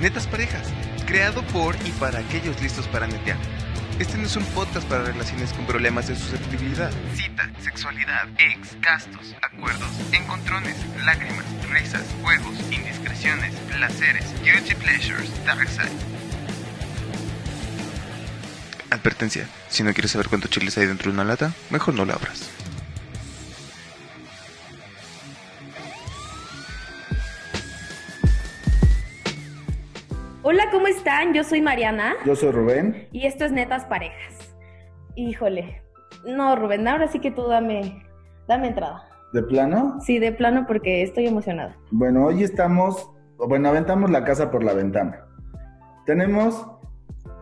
Netas Parejas, creado por y para aquellos listos para netear. Este no es un podcast para relaciones con problemas de susceptibilidad. Cita, sexualidad, ex, gastos, acuerdos, encontrones, lágrimas, risas, juegos, indiscreciones, placeres, guilty pleasures, dark side. Advertencia, si no quieres saber cuántos chiles hay dentro de una lata, mejor no la abras. Están? Yo soy Mariana. Yo soy Rubén. Y esto es Netas Parejas. Híjole. No, Rubén, ahora sí que tú dame, dame entrada. ¿De plano? Sí, de plano porque estoy emocionada. Bueno, hoy estamos, bueno, aventamos la casa por la ventana. Tenemos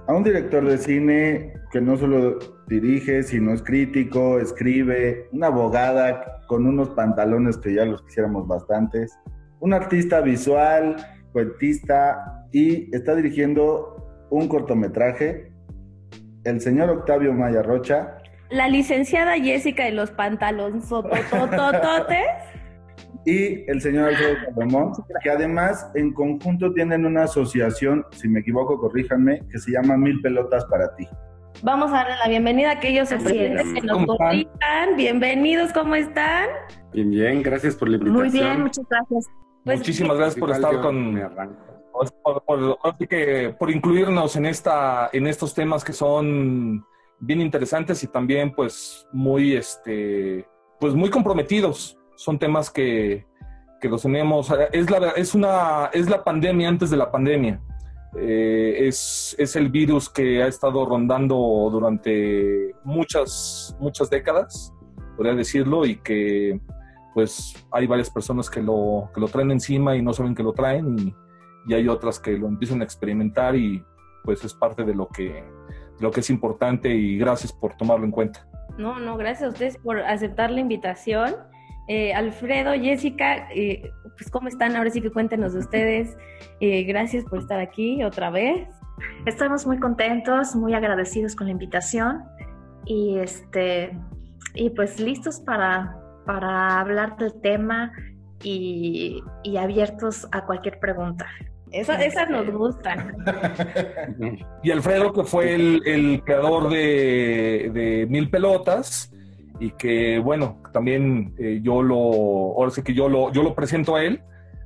a un director de cine que no solo dirige, sino es crítico, escribe, una abogada con unos pantalones que ya los quisiéramos bastantes, un artista visual, cuentista y está dirigiendo un cortometraje, el señor Octavio Maya Rocha. La licenciada Jessica de los pantalones y el señor Alfredo Salomón, que además en conjunto tienen una asociación, si me equivoco, corríjanme, que se llama Mil Pelotas para ti. Vamos a darle la bienvenida a aquellos oyentes que nos. Bienvenidos, ¿cómo están? Bien, bien, gracias por la invitación. Muy bien, muchas gracias. Pues, Muchísimas gracias por estar con por, incluirnos en esta en estos temas que son bien interesantes y también pues muy este pues muy comprometidos. Son temas que, que los tenemos es la es una es la pandemia antes de la pandemia. Eh, es, es el virus que ha estado rondando durante muchas muchas décadas, podría decirlo, y que pues hay varias personas que lo, que lo traen encima y no saben que lo traen y, y, hay otras que lo empiezan a experimentar y pues es parte de lo que, lo que es importante y gracias por tomarlo en cuenta. No, no, gracias a ustedes por aceptar la invitación. Eh, Alfredo, Jessica, eh, pues cómo están, ahora sí que cuéntenos de ustedes. Eh, gracias por estar aquí otra vez. Estamos muy contentos, muy agradecidos con la invitación y este y pues listos para para hablar del tema y, abiertos a cualquier pregunta. Esas nos gustan. Y Alfredo, que fue el, creador de, Mil Pelotas, y que, bueno, también eh, yo lo, ahora sí que yo lo, yo lo presento a él,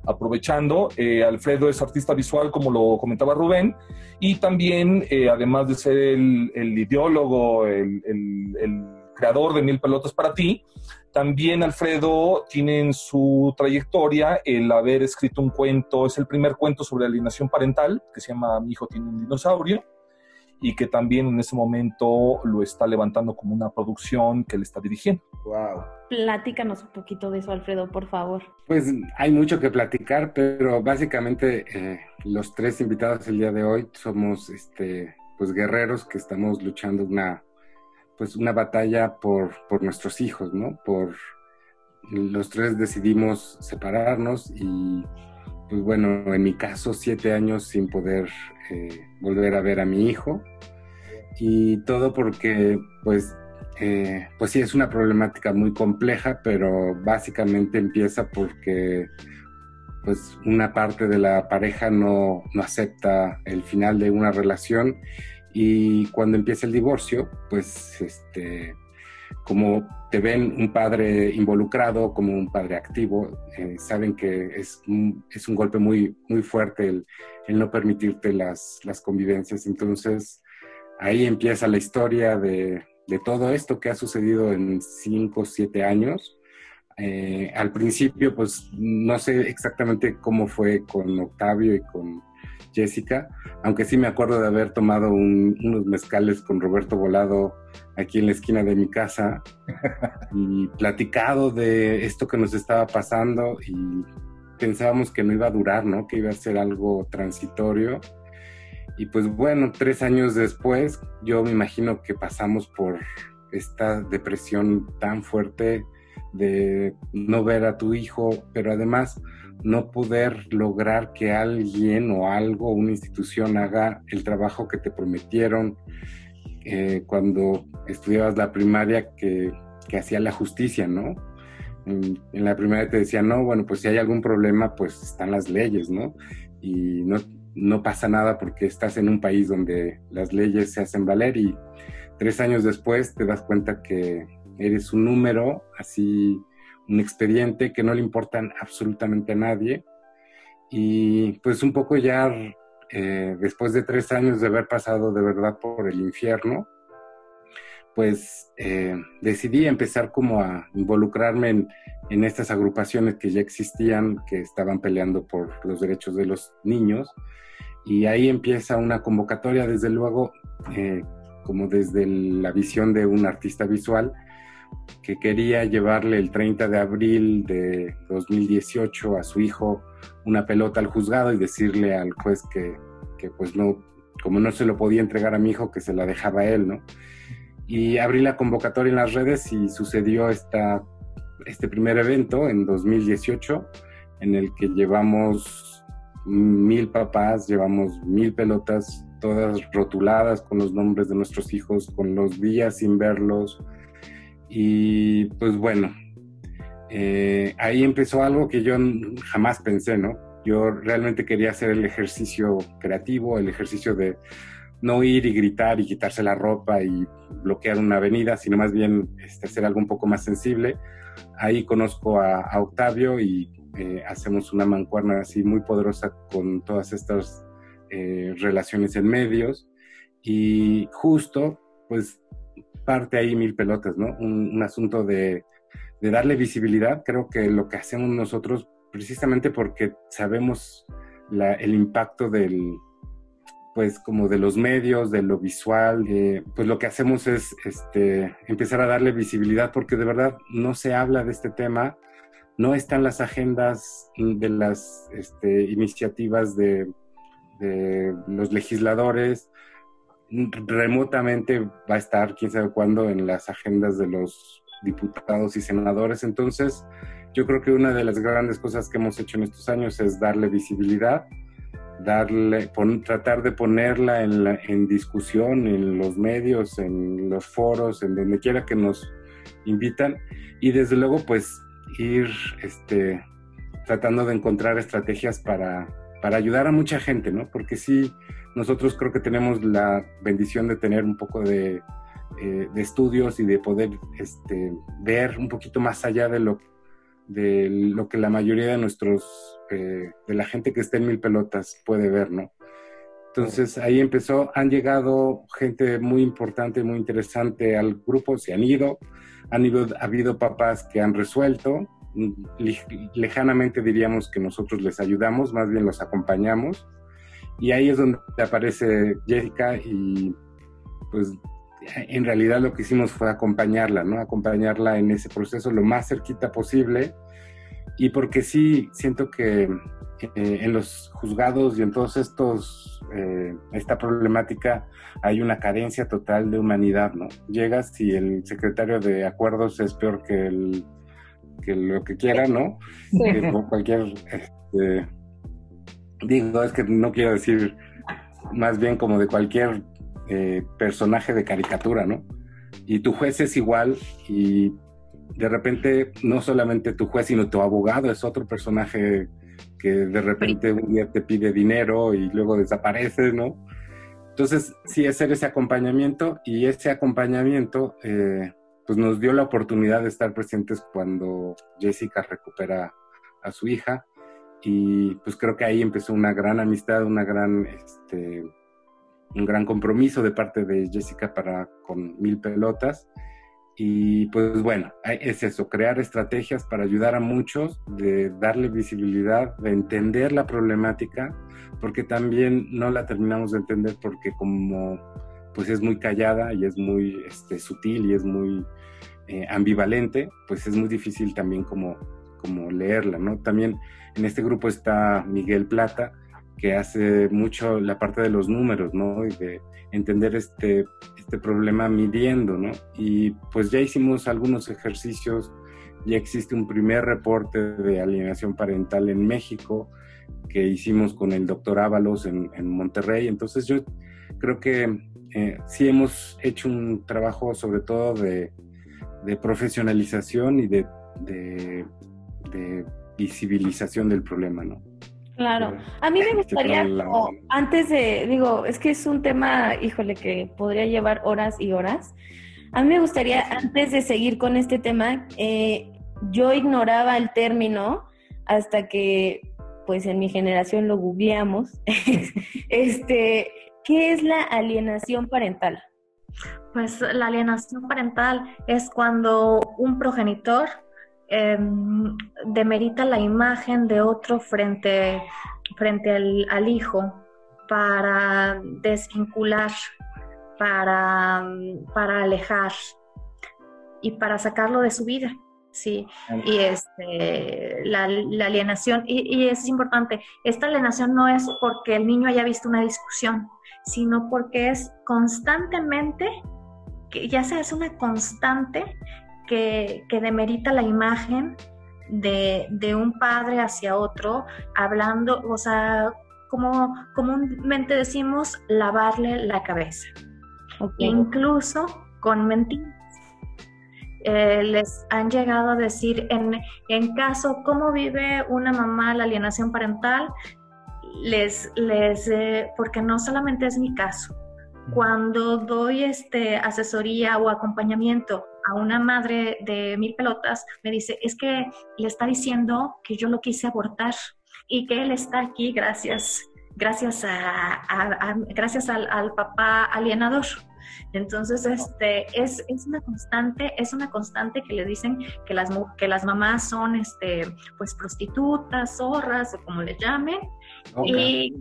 aprovechando. Eh, Alfredo es artista visual, como lo comentaba Rubén, y también, eh, además de ser el, ideólogo, el, el creador de Mil Pelotas para ti, también Alfredo tiene en su trayectoria el haber escrito un cuento, es el primer cuento sobre alienación parental, que se llama Mi hijo tiene un dinosaurio, y que también en ese momento lo está levantando como una producción que le está dirigiendo. Wow. Platícanos un poquito de eso, Alfredo, por favor. Pues hay mucho que platicar, pero básicamente eh, los tres invitados el día de hoy somos este, pues guerreros que estamos luchando una pues una batalla por, por nuestros hijos, ¿no? Por los tres decidimos separarnos y pues bueno, en mi caso siete años sin poder eh, volver a ver a mi hijo y todo porque pues eh, pues sí es una problemática muy compleja, pero básicamente empieza porque pues una parte de la pareja no, no acepta el final de una relación y cuando empieza el divorcio, pues este, como te ven un padre involucrado, como un padre activo, eh, saben que es un, es un golpe muy, muy fuerte el, el no permitirte las, las, convivencias. Entonces, ahí empieza la historia de, de todo esto que ha sucedido en cinco o siete años. Eh, al principio, pues no sé exactamente cómo fue con Octavio y con Jessica, aunque sí me acuerdo de haber tomado unos mezcales con Roberto Volado aquí en la esquina de mi casa y platicado de esto que nos estaba pasando y pensábamos que no iba a durar, ¿no? Que iba a ser algo transitorio. Y pues bueno, tres años después, yo me imagino que pasamos por esta depresión tan fuerte de no ver a tu hijo, pero además no poder lograr que alguien o algo, una institución haga el trabajo que te prometieron eh, cuando estudiabas la primaria que, hacía la justicia, ¿no? En, la primaria te decía, no, bueno, pues si hay algún problema, pues están las leyes, ¿no? Y no, no pasa nada porque estás en un país donde las leyes se hacen valer y tres años después te das cuenta que eres un número, así un expediente que no le importan absolutamente a nadie. Y pues un poco ya eh, después de tres años de haber pasado de verdad por el infierno, pues eh, decidí empezar como a involucrarme en, en, estas agrupaciones que ya existían, que estaban peleando por los derechos de los niños. Y ahí empieza una convocatoria, desde luego, eh, como desde la visión de un artista visual, que quería llevarle el 30 de abril de 2018 a su hijo una pelota al juzgado y decirle al juez que, que pues no, como no se lo podía entregar a mi hijo, que se la dejaba él, ¿no? Y abrí la convocatoria en las redes y sucedió esta, este primer evento en 2018 en el que llevamos mil papás, llevamos mil pelotas, todas rotuladas con los nombres de nuestros hijos, con los días sin verlos. Y pues bueno, eh, ahí empezó algo que yo jamás pensé, ¿no? Yo realmente quería hacer el ejercicio creativo, el ejercicio de no ir y gritar y quitarse la ropa y bloquear una avenida, sino más bien este, hacer algo un poco más sensible. Ahí conozco a, Octavio y eh, hacemos una mancuerna así muy poderosa con todas estas eh, relaciones en medios y justo pues parte ahí mil pelotas, ¿no? Un, asunto de, darle visibilidad. Creo que lo que hacemos nosotros, precisamente porque sabemos el impacto del, pues como de los medios, de lo visual, eh, pues lo que hacemos es este, empezar a darle visibilidad porque de verdad no se habla de este tema, no están las agendas de las este, iniciativas de, los legisladores, remotamente va a estar, quién sabe cuándo, en las agendas de los diputados y senadores. Entonces, yo creo que una de las grandes cosas que hemos hecho en estos años es darle visibilidad darle, tratar de ponerla en, discusión en los medios, en los foros, en donde quiera que nos invitan y desde luego pues ir este, tratando de encontrar estrategias para, para ayudar a mucha gente, ¿no? Porque sí, nosotros creo que tenemos la bendición de tener un poco de, eh, de estudios y de poder este, ver un poquito más allá de lo, de lo que la mayoría de nuestros de la gente que está en Mil Pelotas puede ver, ¿no? Entonces ahí empezó, han llegado gente muy importante, muy interesante al grupo, se han ido, han ido, ha habido papás que han resuelto, lejanamente diríamos que nosotros les ayudamos, más bien los acompañamos, y ahí es donde aparece Jessica y pues en realidad lo que hicimos fue acompañarla, ¿no? Acompañarla en ese proceso lo más cerquita posible y porque sí siento que eh, en los juzgados y en todos estos, eh, esta problemática hay una carencia total de humanidad, ¿no? Llegas y el secretario de acuerdos es peor que, el, que lo que quiera, ¿no? Que cualquier, este, digo, es que no quiero decir más bien como de cualquier eh, personaje de caricatura, ¿no? Y tu juez es igual y de repente no solamente tu juez, sino tu abogado es otro personaje que de repente un día te pide dinero y luego desaparece, ¿no? Entonces, sí, hacer ese acompañamiento y ese acompañamiento eh, pues nos dio la oportunidad de estar presentes cuando Jessica recupera a su hija. Y pues creo que ahí empezó una gran amistad, una gran, este, un gran compromiso de parte de Jessica para con Mil Pelotas. Y pues bueno, es eso, crear estrategias para ayudar a muchos, de darle visibilidad, de entender la problemática, porque también no la terminamos de entender porque como pues es muy callada y es muy este, sutil y es muy eh, ambivalente, pues es muy difícil también como, como leerla, ¿no? También en este grupo está Miguel Plata, que hace mucho la parte de los números, ¿no? Y de entender este, este problema midiendo, ¿no? Y pues ya hicimos algunos ejercicios, ya existe un primer reporte de alienación parental en México que hicimos con el doctor Ábalos en, Monterrey, entonces yo creo que eh, sí hemos hecho un trabajo sobre todo de, profesionalización y de, de visibilización del problema, ¿no? Claro, a mí me gustaría, antes de, digo, es que es un tema, híjole, que podría llevar horas y horas. A mí me gustaría, antes de seguir con este tema, eh, yo ignoraba el término hasta que, pues en mi generación lo googleamos. este, ¿qué es la alienación parental? Pues la alienación parental es cuando un progenitor Em, demerita la imagen de otro frente, frente al, hijo para desvincular, para, para alejar y para sacarlo de su vida. Sí, y este, la, alienación, y, y, es importante, esta alienación no es porque el niño haya visto una discusión, sino porque es constantemente, que ya se hace una constante que, demerita la imagen de, un padre hacia otro, hablando, o sea, como comúnmente decimos, lavarle la cabeza. Incluso con mentiras. Eh, les han llegado a decir, en, en caso, ¿cómo vive una mamá la alienación parental? Les, les, eh, porque no solamente es mi caso. Cuando doy este, asesoría o acompañamiento a una madre de mil pelotas, me dice, es que le está diciendo que yo lo quise abortar y que él está aquí gracias, gracias, a, gracias al, papá alienador. Entonces, este, es, es, una constante, es una constante que le dicen que las, que las mamás son, este, pues, prostitutas, zorras, o como le llamen, y,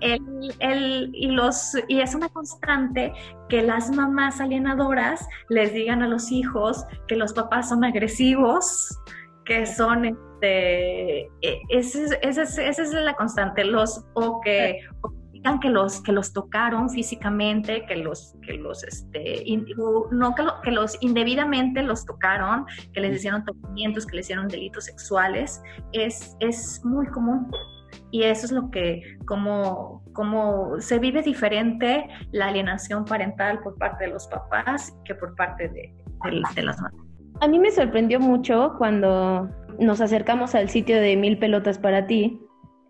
el, y, los, y es una constante que las mamás alienadoras les digan a los hijos que los papás son agresivos, que son este, e, esa es, la constante, los, o que, digan que los, que los tocaron físicamente, que los, que los, este, no que, que, los indebidamente los tocaron, que les hicieron tocamientos, que les hicieron delitos sexuales, es, es muy común y eso es lo que, como, como se vive diferente la alienación parental por parte de los papás que por parte de, las mamás. A mí me sorprendió mucho cuando nos acercamos al sitio de Mil Pelotas para ti,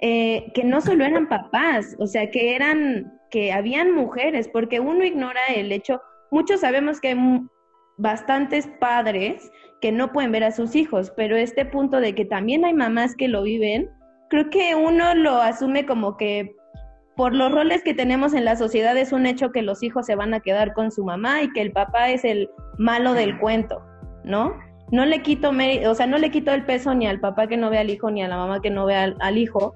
eh, que no solo eran papás, o sea, que eran, que habían mujeres, porque uno ignora el hecho, muchos sabemos que hay bastantes padres que no pueden ver a sus hijos, pero este punto de que también hay mamás que lo viven, creo que uno lo asume como que por los roles que tenemos en la sociedad es un hecho que los hijos se van a quedar con su mamá y que el papá es el malo del cuento, ¿no? No le quito, o sea, no le quito el peso ni al papá que no ve al hijo ni a la mamá que no ve al, hijo,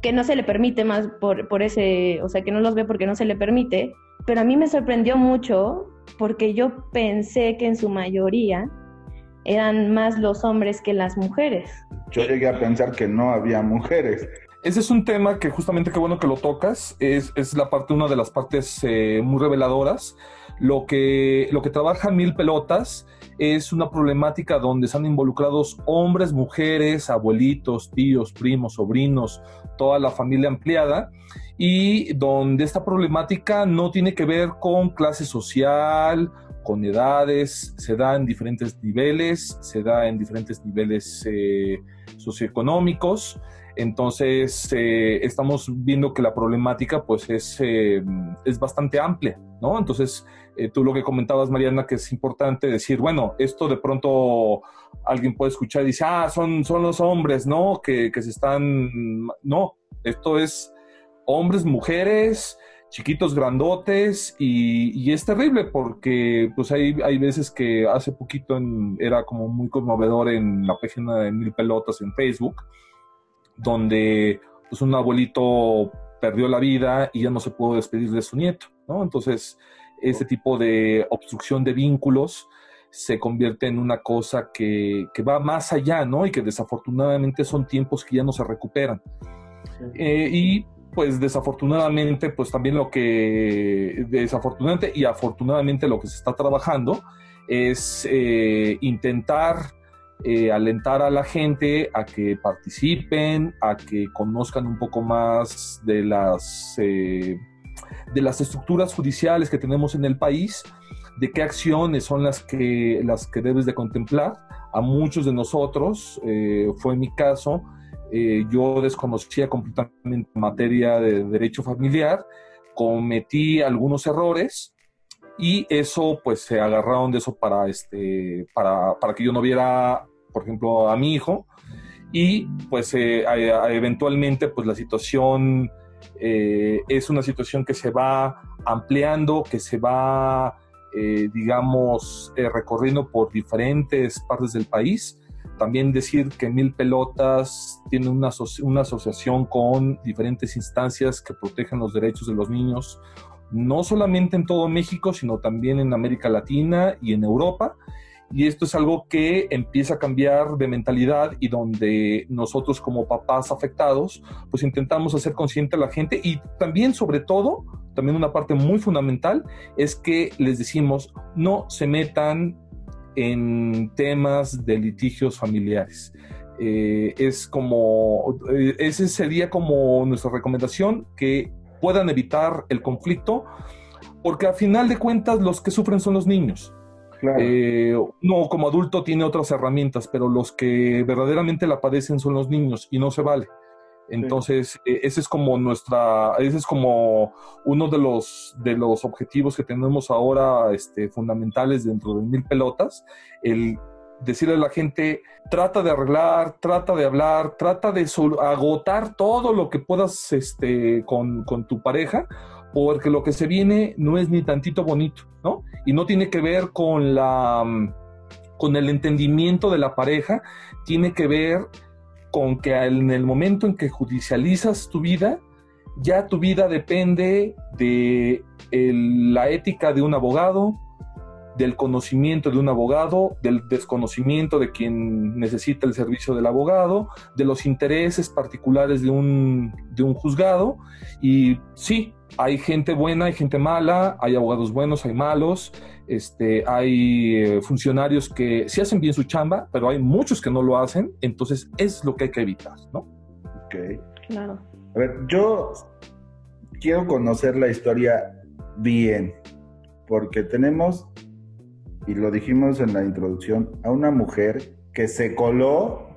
que no se le permite más por, por ese, o sea, que no los ve porque no se le permite, pero a mí me sorprendió mucho porque yo pensé que en su mayoría eran más los hombres que las mujeres. Yo llegué a pensar que no había mujeres. Ese es un tema que justamente qué bueno que lo tocas, es, es la parte, una de las partes eh, muy reveladoras. Lo que, lo que trabaja Mil Pelotas es una problemática donde están involucrados hombres, mujeres, abuelitos, tíos, primos, sobrinos, toda la familia ampliada y donde esta problemática no tiene que ver con clase social, con edades, se da en diferentes niveles, se da en diferentes niveles eh, socioeconómicos. Entonces, eh, estamos viendo que la problemática pues es, eh, es bastante amplia, ¿no? Entonces, tú lo que comentabas, Mariana, que es importante decir, bueno, esto de pronto alguien puede escuchar y dice, ah, son, son los hombres, ¿no? Que, que se están... No, esto es hombres, mujeres, chiquitos, grandotes, y, es terrible porque pues hay, hay veces que hace poquito era como muy conmovedor en la página de Mil Pelotas en Facebook, donde pues un abuelito perdió la vida y ya no se pudo despedir de su nieto, ¿no? Entonces, ese tipo de obstrucción de vínculos se convierte en una cosa que, va más allá, ¿no? Y que desafortunadamente son tiempos que ya no se recuperan. Eh, y pues desafortunadamente, pues también lo que, desafortunadamente y afortunadamente lo que se está trabajando es eh, intentar eh, alentar a la gente a que participen, a que conozcan un poco más de las, eh, de las estructuras judiciales que tenemos en el país, de qué acciones son las que, las que debes de contemplar. A muchos de nosotros, fue mi caso, eh, yo desconocía completamente materia de derecho familiar, cometí algunos errores y eso pues se agarraron de eso para, este, para, para que yo no viera, por ejemplo, a mi hijo y pues eh, eventualmente pues la situación eh, es una situación que se va ampliando, que se va, digamos, recorriendo por diferentes partes del país. También decir que Mil Pelotas tiene una, una asociación con diferentes instancias que protegen los derechos de los niños, no solamente en todo México, sino también en América Latina y en Europa. Y esto es algo que empieza a cambiar de mentalidad y donde nosotros como papás afectados, pues intentamos hacer consciente a la gente y también sobre todo, también una parte muy fundamental es que les decimos no se metan en temas de litigios familiares. Eh, es como, eh, esa sería como nuestra recomendación, que puedan evitar el conflicto, porque a final de cuentas los que sufren son los niños. Eh, uno como adulto tiene otras herramientas, pero los que verdaderamente la padecen son los niños y no se vale. Entonces, e, ese es como nuestra, ese es como uno de los, de los objetivos que tenemos ahora este, fundamentales dentro de Mil Pelotas, el decirle a la gente, trata de arreglar, trata de hablar, trata de agotar todo lo que puedas este, con, con tu pareja, porque lo que se viene no es ni tantito bonito, ¿no? Y no tiene que ver con la con el entendimiento de la pareja, tiene que ver con que en el momento en que judicializas tu vida, ya tu vida depende de la ética de un abogado, del conocimiento de un abogado, del desconocimiento de quien necesita el servicio del abogado, de los intereses particulares de un, de un juzgado. Y sí, hay gente buena, hay gente mala, hay abogados buenos, hay malos, este, hay eh, funcionarios que sí hacen bien su chamba, pero hay muchos que no lo hacen, entonces es lo que hay que evitar, ¿no? Ok. Claro. A ver, yo quiero conocer la historia bien, porque tenemos, y lo dijimos en la introducción, a una mujer que se coló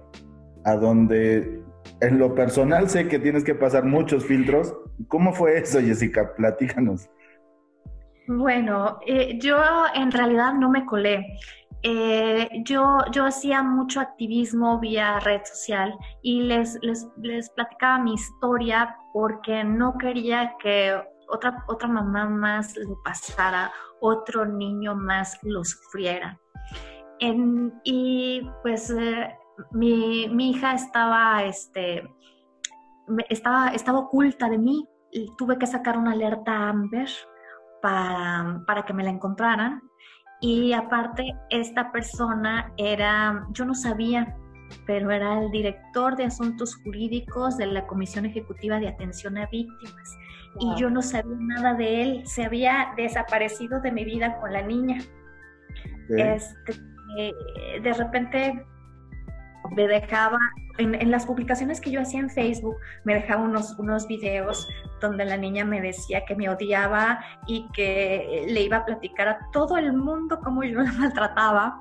a donde en lo personal sé que tienes que pasar muchos filtros ¿Cómo fue eso, Jessica? Platícanos. Bueno, eh, yo en realidad no me colé. Eh, yo, yo hacía mucho activismo vía red social y les, les, les, platicaba mi historia porque no quería que otra, otra mamá más lo pasara, otro niño más lo sufriera. y pues eh, mi, mi, hija estaba, este, estaba, estaba oculta de mí tuve que sacar una alerta Amber para, para que me la encontraran. Y aparte, esta persona era, yo no sabía, pero era el director de asuntos jurídicos de la Comisión Ejecutiva de Atención a Víctimas. Y yo no sabía nada de él, se había desaparecido de mi vida con la niña. Este, eh, de repente me dejaba, en, las publicaciones que yo hacía en Facebook, me dejaba unos, unos videos donde la niña me decía que me odiaba y que le iba a platicar a todo el mundo cómo yo la maltrataba.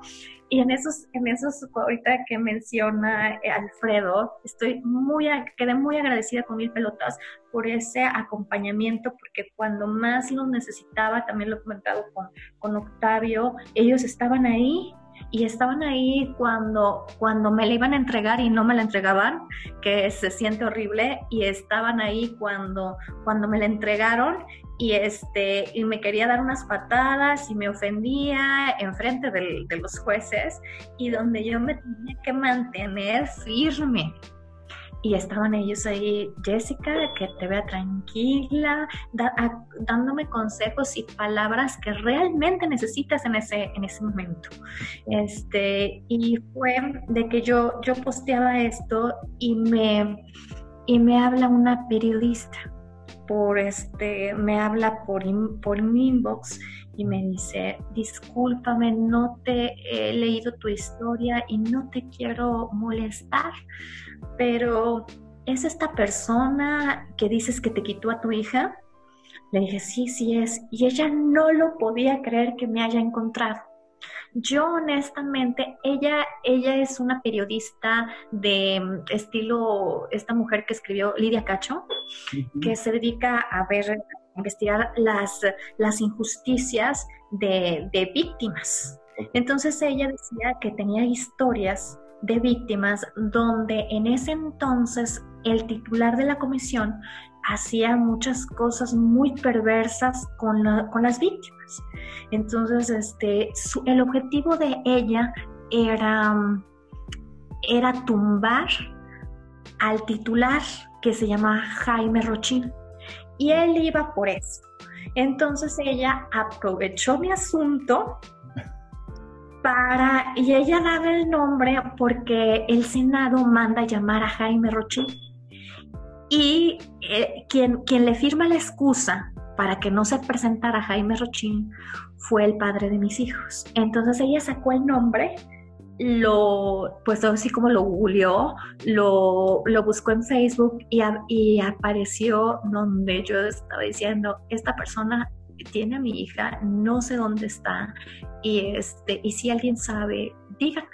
Y en esos, en esos, ahorita que menciona eh, Alfredo, estoy muy, quedé muy agradecida con Mil Pelotas por ese acompañamiento, porque cuando más lo necesitaba, también lo he comentado con, con Octavio, ellos estaban ahí y estaban ahí cuando, cuando me la iban a entregar y no me la entregaban, que se siente horrible, y estaban ahí cuando, cuando me la entregaron y, este, y me quería dar unas patadas y me ofendía enfrente de los jueces y donde yo me tenía que mantener firme y estaban ellos ahí, Jessica, que te vea tranquila, dándome consejos y palabras que realmente necesitas en ese, en ese momento. Este, y fue de que yo, yo posteaba esto y me, y me habla una periodista por este, me habla por, por mi inbox y me dice, discúlpame, no te he leído tu historia y no te quiero molestar, pero ¿es esta persona que dices que te quitó a tu hija? Le dije, sí, sí es. Y ella no lo podía creer que me haya encontrado. Yo honestamente, ella, ella es una periodista de mm, estilo, esta mujer que escribió Lidia Cacho, que se dedica a ver, a investigar las, las injusticias de, de víctimas. Entonces ella decía que tenía historias de víctimas donde en ese entonces el titular de la comisión hacía muchas cosas muy perversas con, las víctimas. Entonces, este, el objetivo de ella era, era tumbar al titular que se llama Jaime Rochín. Y él iba por eso. Entonces ella aprovechó mi asunto para, y ella daba el nombre porque el Senado manda llamar a Jaime Rochín y eh, quien, quien le firma la excusa para que no se presentara Jaime Rochín fue el padre de mis hijos. Entonces ella sacó el nombre, lo, pues así como lo googleó, lo, lo buscó en Facebook y, apareció donde yo estaba diciendo, esta persona tiene a mi hija, no sé dónde está, y, este, y si alguien sabe, díganme.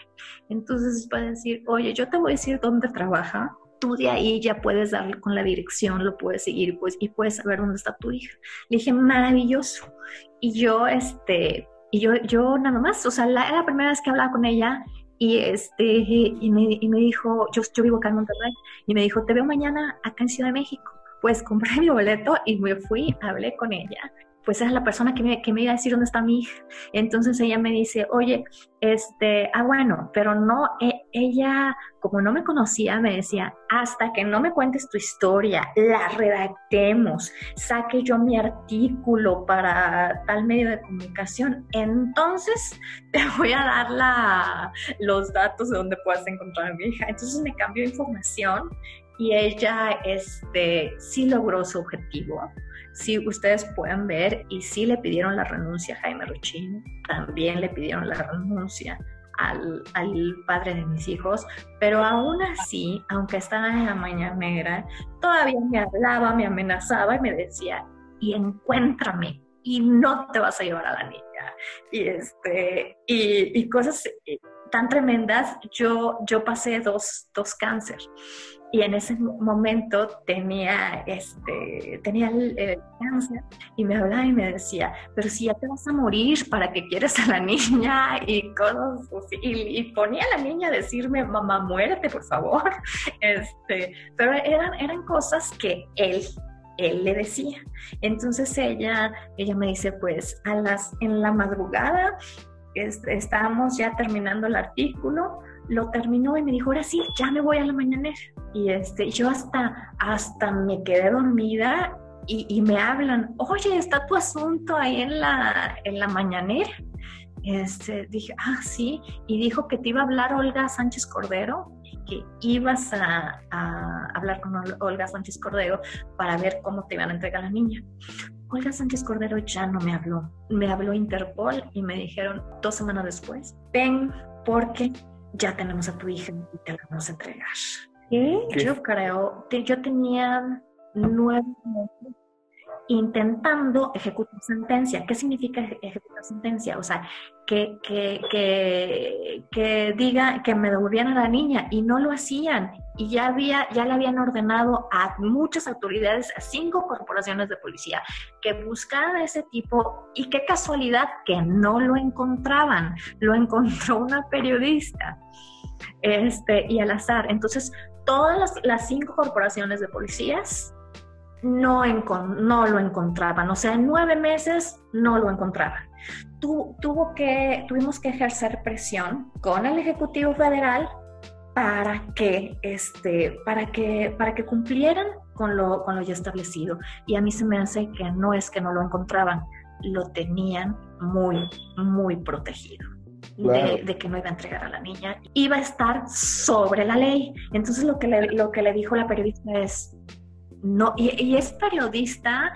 Entonces puede decir, oye, yo te voy a decir dónde trabaja, tú de ahí ya puedes darle con la dirección, lo puedes seguir pues, y puedes saber dónde está tu hija. Le dije, maravilloso. Y yo, este, y yo, yo nada más, o sea, la, era la primera vez que hablaba con ella y, este, y, me, y me dijo, yo, yo vivo acá en Monterrey, y me dijo, te veo mañana acá en Ciudad de México. Pues compré mi boleto y me fui, hablé con ella pues es la persona que me, que me iba a decir dónde está mi hija. Entonces ella me dice, oye, este, ah, bueno, pero no, e, ella, como no me conocía, me decía, hasta que no me cuentes tu historia, la redactemos, saque yo mi artículo para tal medio de comunicación, entonces te voy a dar la, los datos de donde puedas encontrar a mi hija. Entonces me cambió información y ella, este, sí logró su objetivo si ustedes pueden ver, y sí le pidieron la renuncia a Jaime Ruchín, también le pidieron la renuncia al, padre de mis hijos, pero aún así, aunque estaba en la mañana negra, todavía me hablaba, me amenazaba y me decía, y encuéntrame, y no te vas a llevar a la niña. Y, este, y, cosas tan tremendas, yo, yo pasé dos, dos cáncer y en ese momento tenía, este, tenía el, cáncer y me hablaba y me decía, pero si ya te vas a morir, ¿para qué quieres a la niña? Y cosas así. Y, ponía a la niña a decirme, mamá, muérete, por favor. Este, pero eran, eran cosas que él él le decía. Entonces ella, ella me dice, pues a las, en la madrugada estábamos ya terminando el artículo, lo terminó y me dijo, ahora sí, ya me voy a la mañanera. Y este, yo hasta, hasta me quedé dormida y, me hablan, oye, está tu asunto ahí en la, en la mañanera. Este, dije, ah, sí, y dijo que te iba a hablar Olga Sánchez Cordero que ibas a, a, hablar con Olga Sánchez Cordero para ver cómo te iban a entregar a la niña. Olga Sánchez Cordero ya no me habló, me habló Interpol y me dijeron dos semanas después, ven porque ya tenemos a tu hija y te la vamos a entregar. Yo creo, yo tenía nueve meses intentando ejecutar sentencia. ¿Qué significa ejecutar sentencia? O sea, que, que, que, que, diga que me devolvieran a la niña y no lo hacían. Y ya, había, ya le habían ordenado a muchas autoridades, a cinco corporaciones de policía, que buscaran ese tipo y qué casualidad que no lo encontraban. Lo encontró una periodista este, y al azar. Entonces, todas las, cinco corporaciones de policías no, no lo encontraban, o sea, en nueve meses no lo encontraban. tuvo que, tuvimos que ejercer presión con el Ejecutivo Federal para que, este, para que, para que cumplieran con lo, con lo ya establecido. Y a mí se me hace que no es que no lo encontraban, lo tenían muy, muy protegido de, que no iba a entregar a la niña, iba a estar sobre la ley. Entonces lo que le, lo que le dijo la periodista es, no, y, es periodista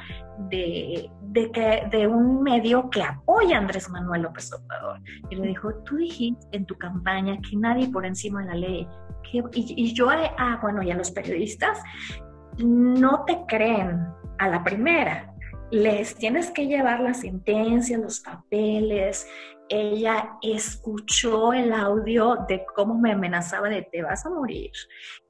de, de, que, de un medio que apoya a Andrés Manuel López Obrador. Y le dijo, tú dijiste en tu campaña que nadie por encima de la ley. Que, y, yo, ah, bueno, y a los periodistas no te creen a la primera. Les tienes que llevar la sentencia, los papeles, ella escuchó el audio de cómo me amenazaba de te vas a morir.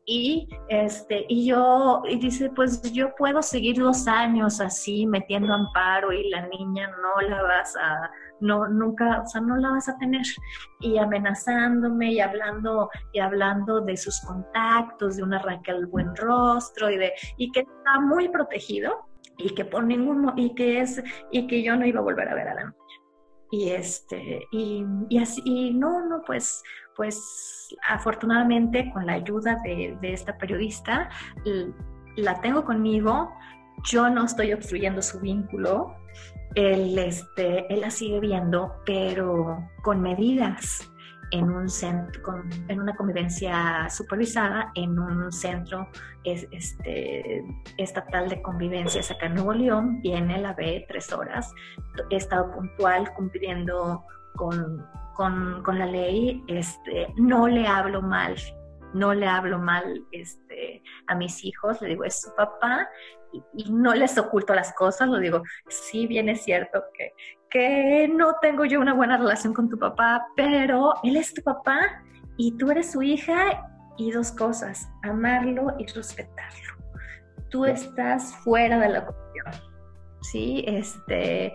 Y, este, y yo, y dice, pues yo puedo seguir dos años así metiendo amparo y la niña no la vas a, no, nunca, o sea, no la vas a tener. Y amenazándome y hablando, y hablando de sus contactos, de una Raquel buen rostro y de, y que está muy protegido y que por ningún, y que es, y que yo no iba a volver a ver a la niña. Y este, y, y así, y no, no, pues, pues afortunadamente con la ayuda de, esta periodista, la tengo conmigo, yo no estoy obstruyendo su vínculo, él, este, él la sigue viendo, pero con medidas en, un en una convivencia supervisada en un centro este, estatal de convivencia acá en Nuevo León. Viene, la ve tres horas. He estado puntual cumpliendo con, con, con la ley. Este, no le hablo mal no le hablo mal este, a mis hijos, le digo, es su papá y, no les oculto las cosas, lo digo, sí, bien es cierto que, que no tengo yo una buena relación con tu papá, pero él es tu papá y tú eres su hija y dos cosas, amarlo y respetarlo. Tú estás fuera de la cuestión, ¿sí? Este,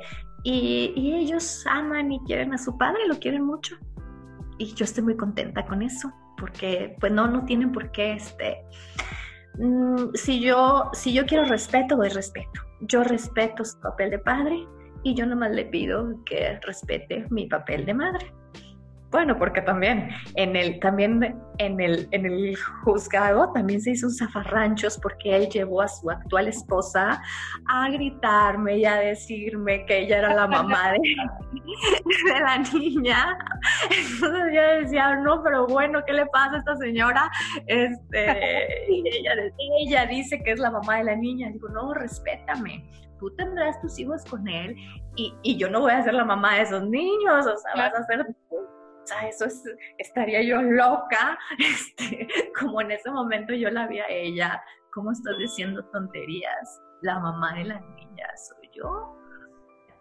y, ellos aman y quieren a su padre, lo quieren mucho. Y yo estoy muy contenta con eso, porque pues no, no tienen por qué, este, Mm, si, yo, si yo quiero respeto, doy respeto. Yo respeto su papel de padre y yo nomás le pido que respete mi papel de madre. Bueno, porque también en el, también en el, en el juzgado también se hizo un zafarranchos porque él llevó a su actual esposa a gritarme y a decirme que ella era la mamá de, de la niña. Entonces yo decía, no, pero bueno, ¿qué le pasa a esta señora? Este, ella, ella dice que es la mamá de la niña. Digo, no, respétame tú tendrás tus hijos con él y, y, yo no voy a ser la mamá de esos niños, o sea, vas a ser eso es, estaría yo loca, este, como en ese momento yo la vi a ella, ¿cómo estás diciendo tonterías? La mamá de la niña soy yo.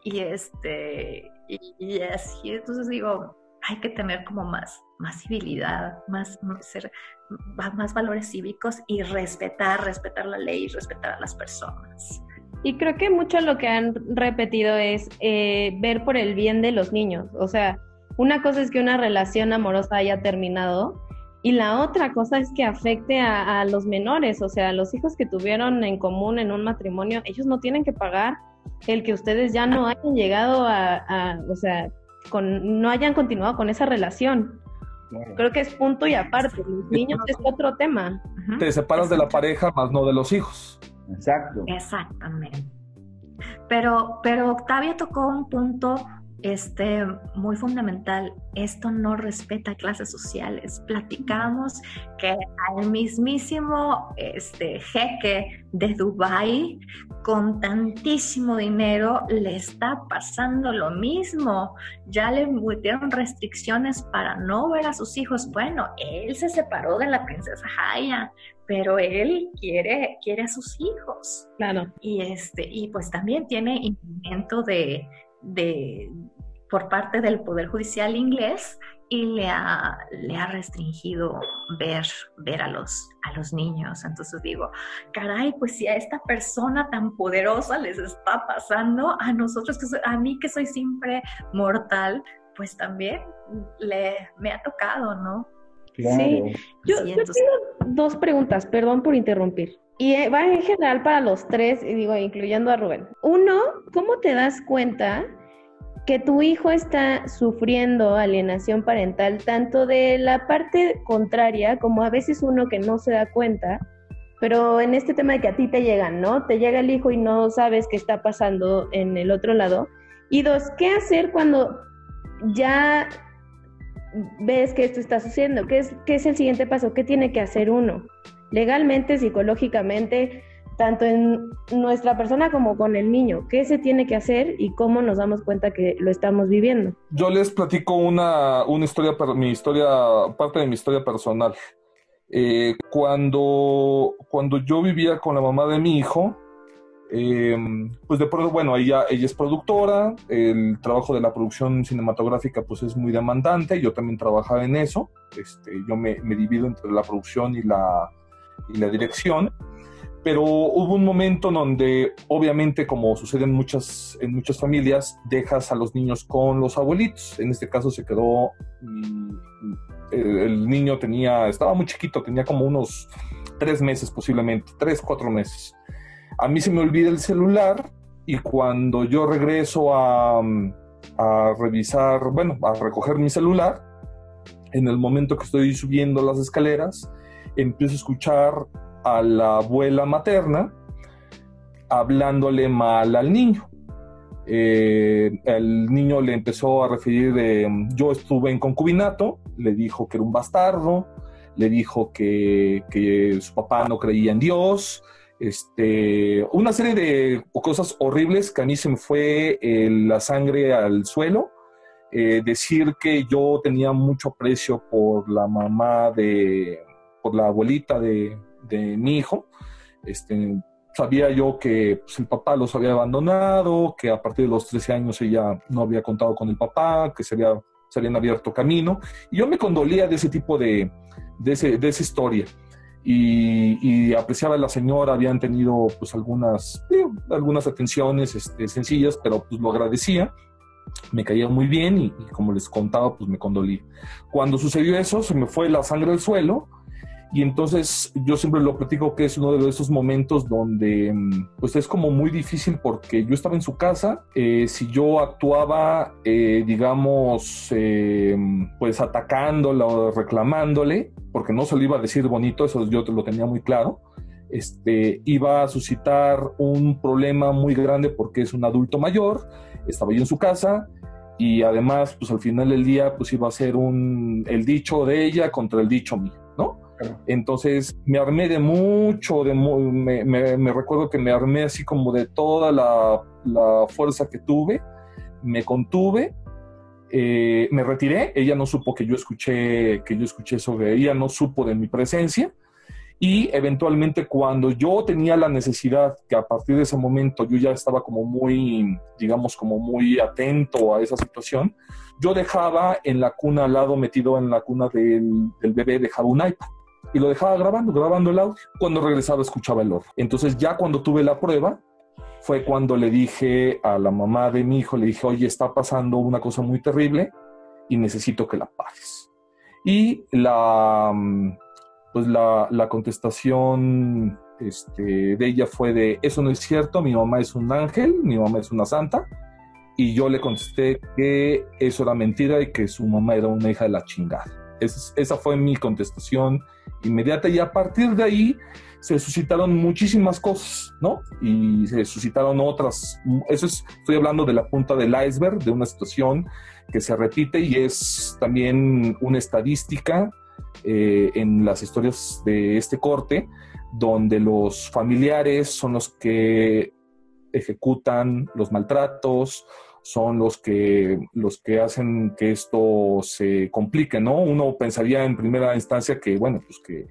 Y este, y, así, entonces digo, hay que tener como más, más civilidad, más, ser, más valores cívicos y respetar, respetar la ley, respetar a las personas. Y creo que mucho lo que han repetido es eh, ver por el bien de los niños. O sea, una cosa es que una relación amorosa haya terminado y la otra cosa es que afecte a, los menores, o sea, los hijos que tuvieron en común en un matrimonio, ellos no tienen que pagar el que ustedes ya no hayan llegado a, o sea, con, no hayan continuado con esa relación. Creo que es punto y aparte. Los niños es otro tema. Te separas de la pareja, más no de los hijos. Exacto. Exactamente. Pero, pero Octavia tocó un punto este, muy fundamental, esto no respeta clases sociales. Platicamos que al mismísimo este, jeque de Dubai con tantísimo dinero le está pasando lo mismo. Ya le metieron restricciones para no ver a sus hijos. Bueno, él se separó de la princesa Haya, pero él quiere, quiere a sus hijos. Claro. Y este, y pues también tiene impedimento de, de, por parte del Poder Judicial inglés y le ha, le ha restringido ver, ver a, los, a los niños. Entonces digo, caray, pues si a esta persona tan poderosa les está pasando, a nosotros, que a mí que soy siempre mortal, pues también le, me ha tocado, ¿no? Sí, yo, tengo dos preguntas, perdón por interrumpir. Y eh, va en general para los tres, digo, incluyendo a Rubén. Uno, ¿cómo te das cuenta que tu hijo está sufriendo alienación parental tanto de la parte contraria como a veces uno que no se da cuenta, pero en este tema de que a ti te llegan, ¿no? Te llega el hijo y no sabes qué está pasando en el otro lado. Y dos, ¿qué hacer cuando ya ves que esto está sucediendo? ¿Qué es, qué es el siguiente paso? ¿Qué tiene que hacer uno? Legalmente, psicológicamente, tanto en nuestra persona como con el niño. ¿Qué se tiene que hacer y cómo nos damos cuenta que lo estamos viviendo? Yo les platico una, una historia, mi historia, parte de mi historia personal. Eh, cuando, cuando yo vivía con la mamá de mi hijo, Em, pues de pronto, bueno, ella, ella es productora, el trabajo de la producción cinematográfica pues es muy demandante, yo también trabajaba en eso, este, yo me, me divido entre la producción y la, y la dirección, pero hubo un momento donde obviamente como sucede en muchas, en muchas familias, dejas a los niños con los abuelitos, en este caso se quedó, el, el niño tenía, estaba muy chiquito, tenía como unos tres meses posiblemente, tres, cuatro meses. A mí se me olvida el celular y cuando yo regreso a, revisar, bueno, a recoger mi celular, en el momento que estoy subiendo las escaleras, empiezo a escuchar a la abuela materna hablándole mal al niño. Eh, el niño le empezó a referir yo estuve en concubinato, le dijo que era un bastardo, le dijo que, que su papá no creía en Dios, este, una serie de cosas horribles que a mí se me fue eh, la sangre al suelo. Eh, decir que yo tenía mucho aprecio por la mamá de, por la abuelita de, mi hijo. Este, sabía yo que pues, el papá los había abandonado, que a partir de los 13 años ella no había contado con el papá, que se, había, habían abierto camino. Y yo me condolía de ese tipo de, de, ese, de esa historia y, apreciaba a la señora, habían tenido pues algunas, algunas atenciones este, sencillas, pero pues lo agradecía, me caía muy bien y, como les contaba, pues me condolía. Cuando sucedió eso, se me fue la sangre al suelo y entonces yo siempre lo platico que es uno de esos momentos donde mm, pues es como muy difícil porque yo estaba en su casa, eh, si yo actuaba, eh, digamos, eh, pues atacándola reclamándole, porque no se lo iba a decir bonito, eso yo lo tenía muy claro, este, iba a suscitar un problema muy grande porque es un adulto mayor, estaba yo en su casa, y además, pues al final del día, pues iba a ser un, el dicho de ella contra el dicho mío. Entonces me armé de mucho, de me, recuerdo que me armé así como de toda la, fuerza que tuve, me contuve, eh, me retiré, ella no supo que yo escuché, que yo escuché sobre ella, no supo de mi presencia y eventualmente cuando yo tenía la necesidad, que a partir de ese momento yo ya estaba como muy, digamos, como muy atento a esa situación, yo dejaba en la cuna al lado, metido en la cuna del, del bebé, dejaba un iPad y lo dejaba grabando, grabando el audio. Cuando regresaba escuchaba el oro. Entonces ya cuando tuve la prueba, fue cuando le dije a la mamá de mi hijo, le dije, oye, está pasando una cosa muy terrible y necesito que la pares. Y la, pues la, la contestación este, de ella fue de, eso no es cierto, mi mamá es un ángel, mi mamá es una santa. Y yo le contesté que eso era mentira y que su mamá era una hija de la chingada. Esa fue mi contestación inmediata y a partir de ahí se suscitaron muchísimas cosas, ¿no? Y se suscitaron otras. Eso es, estoy hablando de la punta del iceberg, de una situación que se repite y es también una estadística eh, en las historias de este corte, donde los familiares son los que ejecutan los maltratos, son los que, los que hacen que esto se complique, ¿no? Uno pensaría en primera instancia que, bueno, pues que,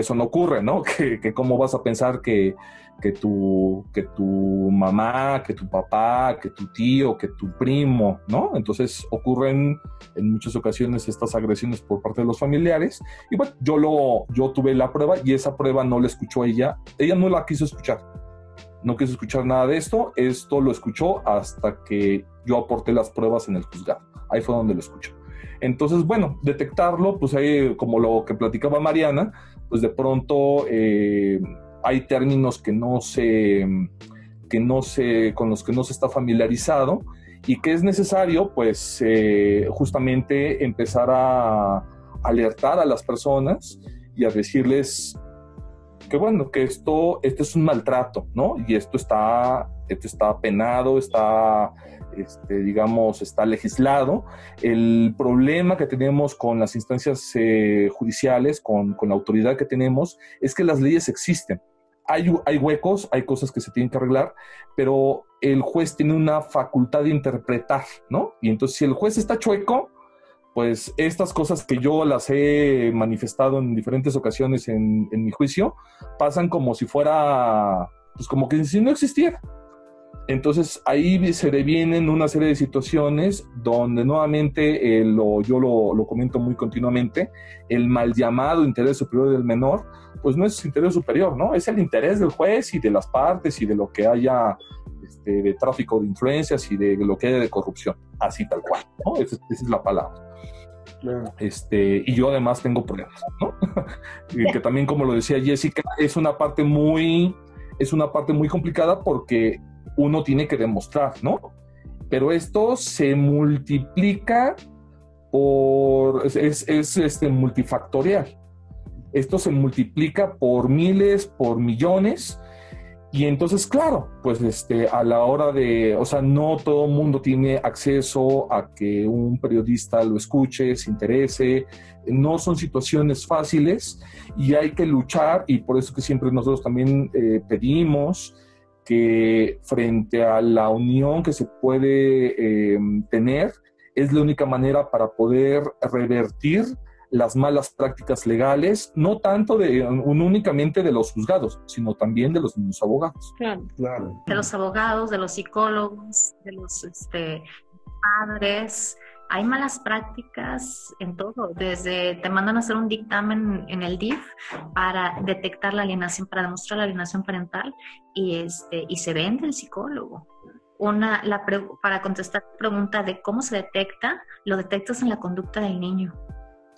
eso no ocurre, ¿no? Que, cómo vas a pensar que, que, tu, que tu mamá, que tu papá, que tu tío, que tu primo, ¿no? Entonces ocurren en muchas ocasiones estas agresiones por parte de los familiares. Y bueno, yo, lo, yo tuve la prueba y esa prueba no la escuchó ella. Ella no la quiso escuchar no quiso escuchar nada de esto, esto lo escuchó hasta que yo aporté las pruebas en el juzgado. Ahí fue donde lo escuchó. Entonces, bueno, detectarlo, pues ahí, como lo que platicaba Mariana, pues de pronto eh, hay términos que no se, que no se, con los que no se está familiarizado y que es necesario, pues, eh, justamente empezar a alertar a las personas y a decirles que bueno, que esto, este es un maltrato, ¿no? Y esto está, esto está penado, está, este, digamos, está legislado. El problema que tenemos con las instancias eh, judiciales, con, con, la autoridad que tenemos, es que las leyes existen. Hay, hay huecos, hay cosas que se tienen que arreglar, pero el juez tiene una facultad de interpretar, ¿no? Y entonces si el juez está chueco, pues estas cosas que yo las he manifestado en diferentes ocasiones en, mi juicio pasan como si fuera pues como que si no existiera. Entonces ahí se devienen una serie de situaciones donde nuevamente, lo, yo lo, lo, comento muy continuamente, el mal llamado interés superior del menor, pues no es interés superior, ¿no? Es el interés del juez y de las partes y de lo que haya este, de tráfico de influencias y de lo que haya de corrupción, así tal cual, ¿no? Esa, es la palabra. Este, y yo además tengo problemas, ¿no? que también, como lo decía Jessica, es una parte muy, es una parte muy complicada porque uno tiene que demostrar, ¿no? Pero esto se multiplica por, es, es, este, multifactorial. Esto se multiplica por miles, por millones, y entonces, claro, pues este, a la hora de, o sea, no todo el mundo tiene acceso a que un periodista lo escuche, se interese, no son situaciones fáciles y hay que luchar y por eso que siempre nosotros también eh, pedimos que frente a la unión que se puede em, tener, es la única manera para poder revertir las malas prácticas legales, no tanto de únicamente de los juzgados, sino también de los mismos abogados. Claro. claro. De los abogados, de los psicólogos, de los este, padres. Hay malas prácticas en todo, desde te mandan a hacer un dictamen en el DIF para detectar la alienación, para demostrar la alienación parental y, este, y se vende el psicólogo. Una, la para contestar la pregunta de cómo se detecta, lo detectas en la conducta del niño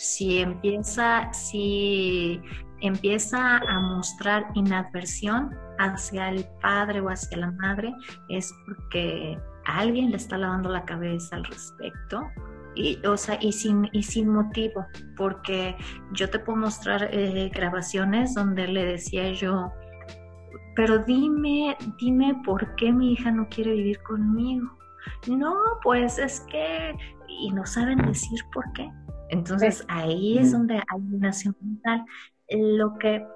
si empieza, si empieza a mostrar inadversión hacia el padre o hacia la madre, es porque alguien le está lavando la cabeza al respecto. Y, o sea, y sin, y sin motivo, porque yo te puedo mostrar eh, grabaciones donde le decía yo, pero dime, dime por qué mi hija no quiere vivir conmigo. No, pues es que, y no saben decir por qué. Entonces ahí es donde hay una mental. Lo que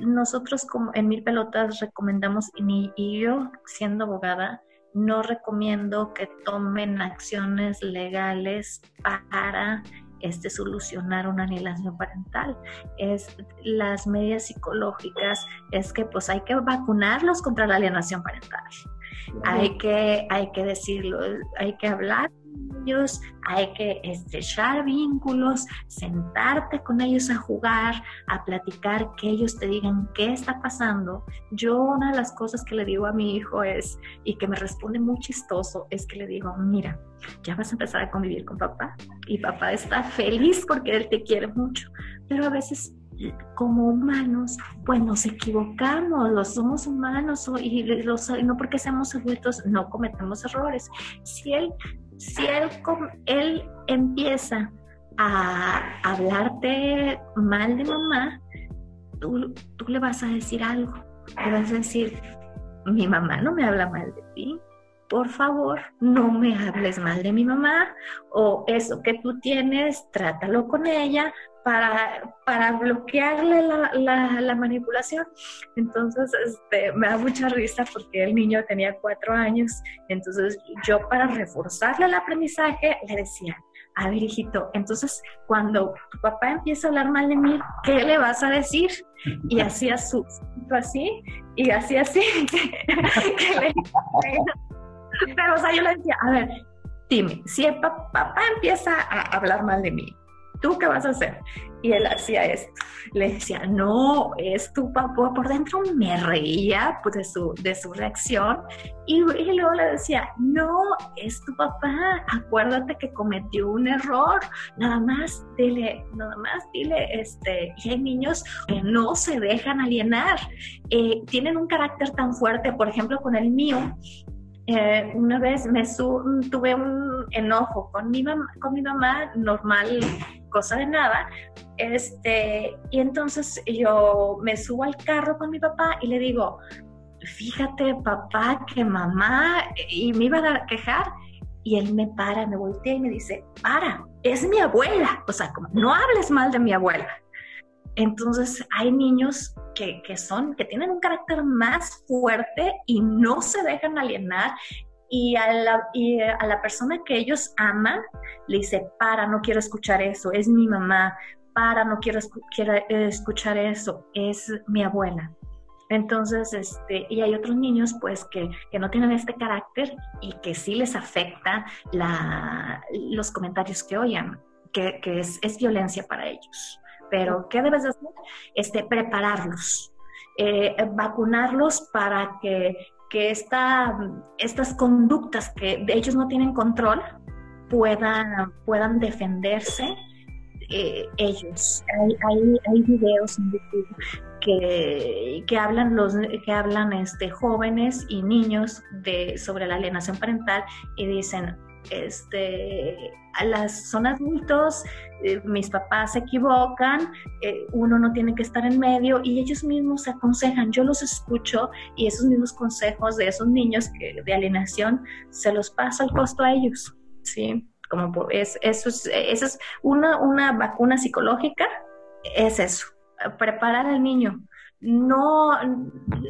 nosotros como en Mil Pelotas recomendamos, y yo siendo abogada, no recomiendo que tomen acciones legales para este, solucionar una alienación parental. Es las medidas psicológicas, es que pues hay que vacunarlos contra la alienación parental. Hay que, hay que decirlo, hay que hablar ellos, hay que estrechar vínculos, sentarte con ellos a jugar, a platicar, que ellos te digan qué está pasando. Yo una de las cosas que le digo a mi hijo es, y que me responde muy chistoso, es que le digo, mira, ya vas a empezar a convivir con papá y papá está feliz porque él te quiere mucho, pero a veces como humanos, pues nos equivocamos, los somos humanos y los, no porque seamos adultos no cometemos errores. Si él si él, él empieza a hablarte mal de mamá, tú, tú le vas a decir algo. Le vas a decir, mi mamá no me habla mal de ti, por favor, no me hables mal de mi mamá o eso que tú tienes, trátalo con ella para, para bloquearle la, la, manipulación. Entonces, este, me da mucha risa porque el niño tenía cuatro años, entonces yo para reforzarle el aprendizaje le decía, a ver, hijito, entonces cuando tu papá empieza a hablar mal de mí, ¿qué le vas a decir? Y hacía su así, y hacía así, Pero, o sea, yo le decía, a ver, dime, si el papá empieza a hablar mal de mí, ¿tú qué vas a hacer? Y él hacía esto. Le decía, no, es tu papá. Por dentro me reía pues, de, su, de su reacción. Y, luego le decía, no, es tu papá. Acuérdate que cometió un error. Nada más, dile, nada más, dile, este, y hay niños que no se dejan alienar. Eh, tienen un carácter tan fuerte, por ejemplo, con el mío, eh, una vez me tuve un enojo con mi con mi mamá, normal, cosa de nada, este, y entonces yo me subo al carro con mi papá y le digo, fíjate papá que mamá, y me iba a quejar, y él me para, me voltea y me dice, para, es mi abuela, o sea, no hables mal de mi abuela. Entonces hay niños que, son, que tienen un carácter más fuerte y no se dejan alienar y a, la, y a la persona que ellos aman le dice, para, no quiero escuchar eso, es mi mamá, para, no quiero, quiero escuchar eso, es mi abuela. Entonces, este, y hay otros niños pues que, que no tienen este carácter y que sí les afecta la, los comentarios que oyen, que, que es, es, violencia para ellos. Pero, ¿qué debes hacer? Este, prepararlos, eh, vacunarlos para que, que esta, estas conductas que ellos no tienen control puedan, puedan defenderse eh, ellos. Hay, hay, hay, videos en YouTube que, que hablan los que hablan este jóvenes y niños de sobre la alienación parental y dicen este las son adultos eh, mis papás se equivocan eh, uno no tiene que estar en medio y ellos mismos se aconsejan yo los escucho y esos mismos consejos de esos niños que, de alienación se los paso al costo a ellos sí como es, es, eso es una, una vacuna psicológica, es eso, preparar al niño. No,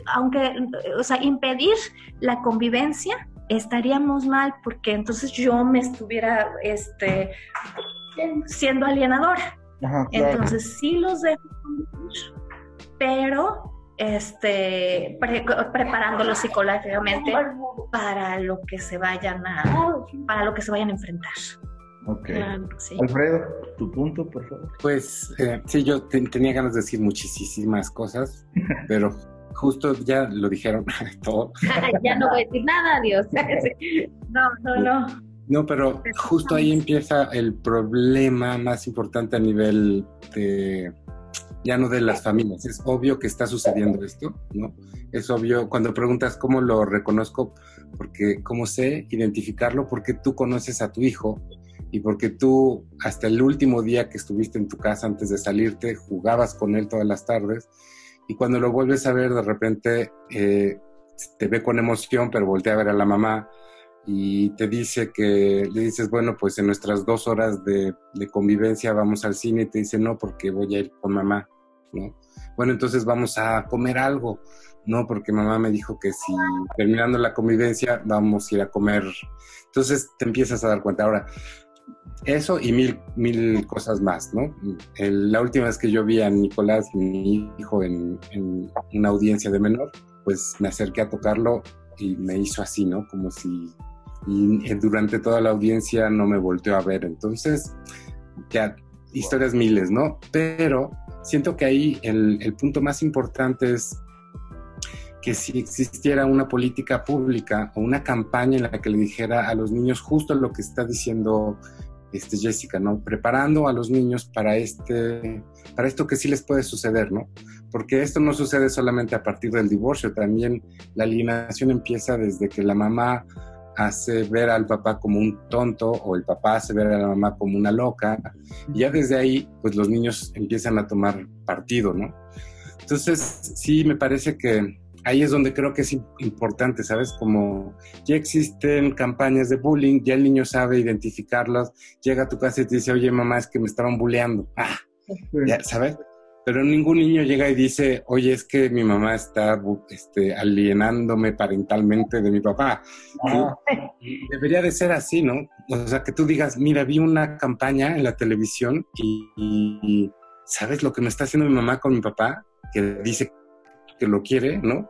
aunque, o sea, impedir la convivencia, estaríamos mal porque entonces yo me estuviera este, siendo alienadora. Entonces sí los dejo pero este, preparándolos psicológicamente para lo que se vayan a, para lo que se vayan a enfrentar. Ok. Alfredo, tu punto, por favor. Pues eh, sí, yo tenía ganas de decir muchísimas cosas, pero justo ya lo dijeron todo. ya no voy a decir nada, adiós. no, no, no. No, pero justo ahí empieza el problema más importante a nivel de ya no de las familias. Es obvio que está sucediendo esto, ¿no? Es obvio cuando preguntas cómo lo reconozco, porque cómo sé identificarlo, porque tú conoces a tu hijo y porque tú hasta el último día que estuviste en tu casa antes de salirte jugabas con él todas las tardes y cuando lo vuelves a ver de repente eh, te ve con emoción, pero voltea a ver a la mamá y te dice que le dices, bueno, pues en nuestras dos horas de, convivencia vamos al cine y te dice, no, porque voy a ir con mamá, ¿no? Bueno, entonces vamos a comer algo, ¿no? Porque mamá me dijo que si terminando la convivencia vamos a ir a comer. Entonces te empiezas a dar cuenta. Ahora, eso y mil, mil cosas más, ¿no? la última vez que yo vi a Nicolás, mi hijo, en, en una audiencia de menor, pues me acerqué a tocarlo y me hizo así, ¿no? Como si y durante toda la audiencia no me volteó a ver. Entonces, ya, historias miles, ¿no? Pero siento que ahí el, el punto más importante es que si existiera una política pública o una campaña en la que le dijera a los niños justo lo que está diciendo este Jessica, ¿no? Preparando a los niños para este, para esto que sí les puede suceder, ¿no? Porque esto no sucede solamente a partir del divorcio, también la alienación empieza desde que la mamá hace ver al papá como un tonto o el papá hace ver a la mamá como una loca. Y ya desde ahí, pues los niños empiezan a tomar partido, ¿no? Entonces, sí, me parece que ahí es donde creo que es importante, ¿sabes? Como ya existen campañas de bullying, ya el niño sabe identificarlas, llega a tu casa y te dice, oye, mamá, es que me estaban bulleando. Ah, ya, ¿sabes? pero ningún niño llega y dice, oye, es que mi mamá está este, alienándome parentalmente de mi papá. Ah. Debería de ser así, ¿no? O sea, que tú digas, mira, vi una campaña en la televisión y, ¿sabes lo que me está haciendo mi mamá con mi papá? Que dice que lo quiere, ¿no?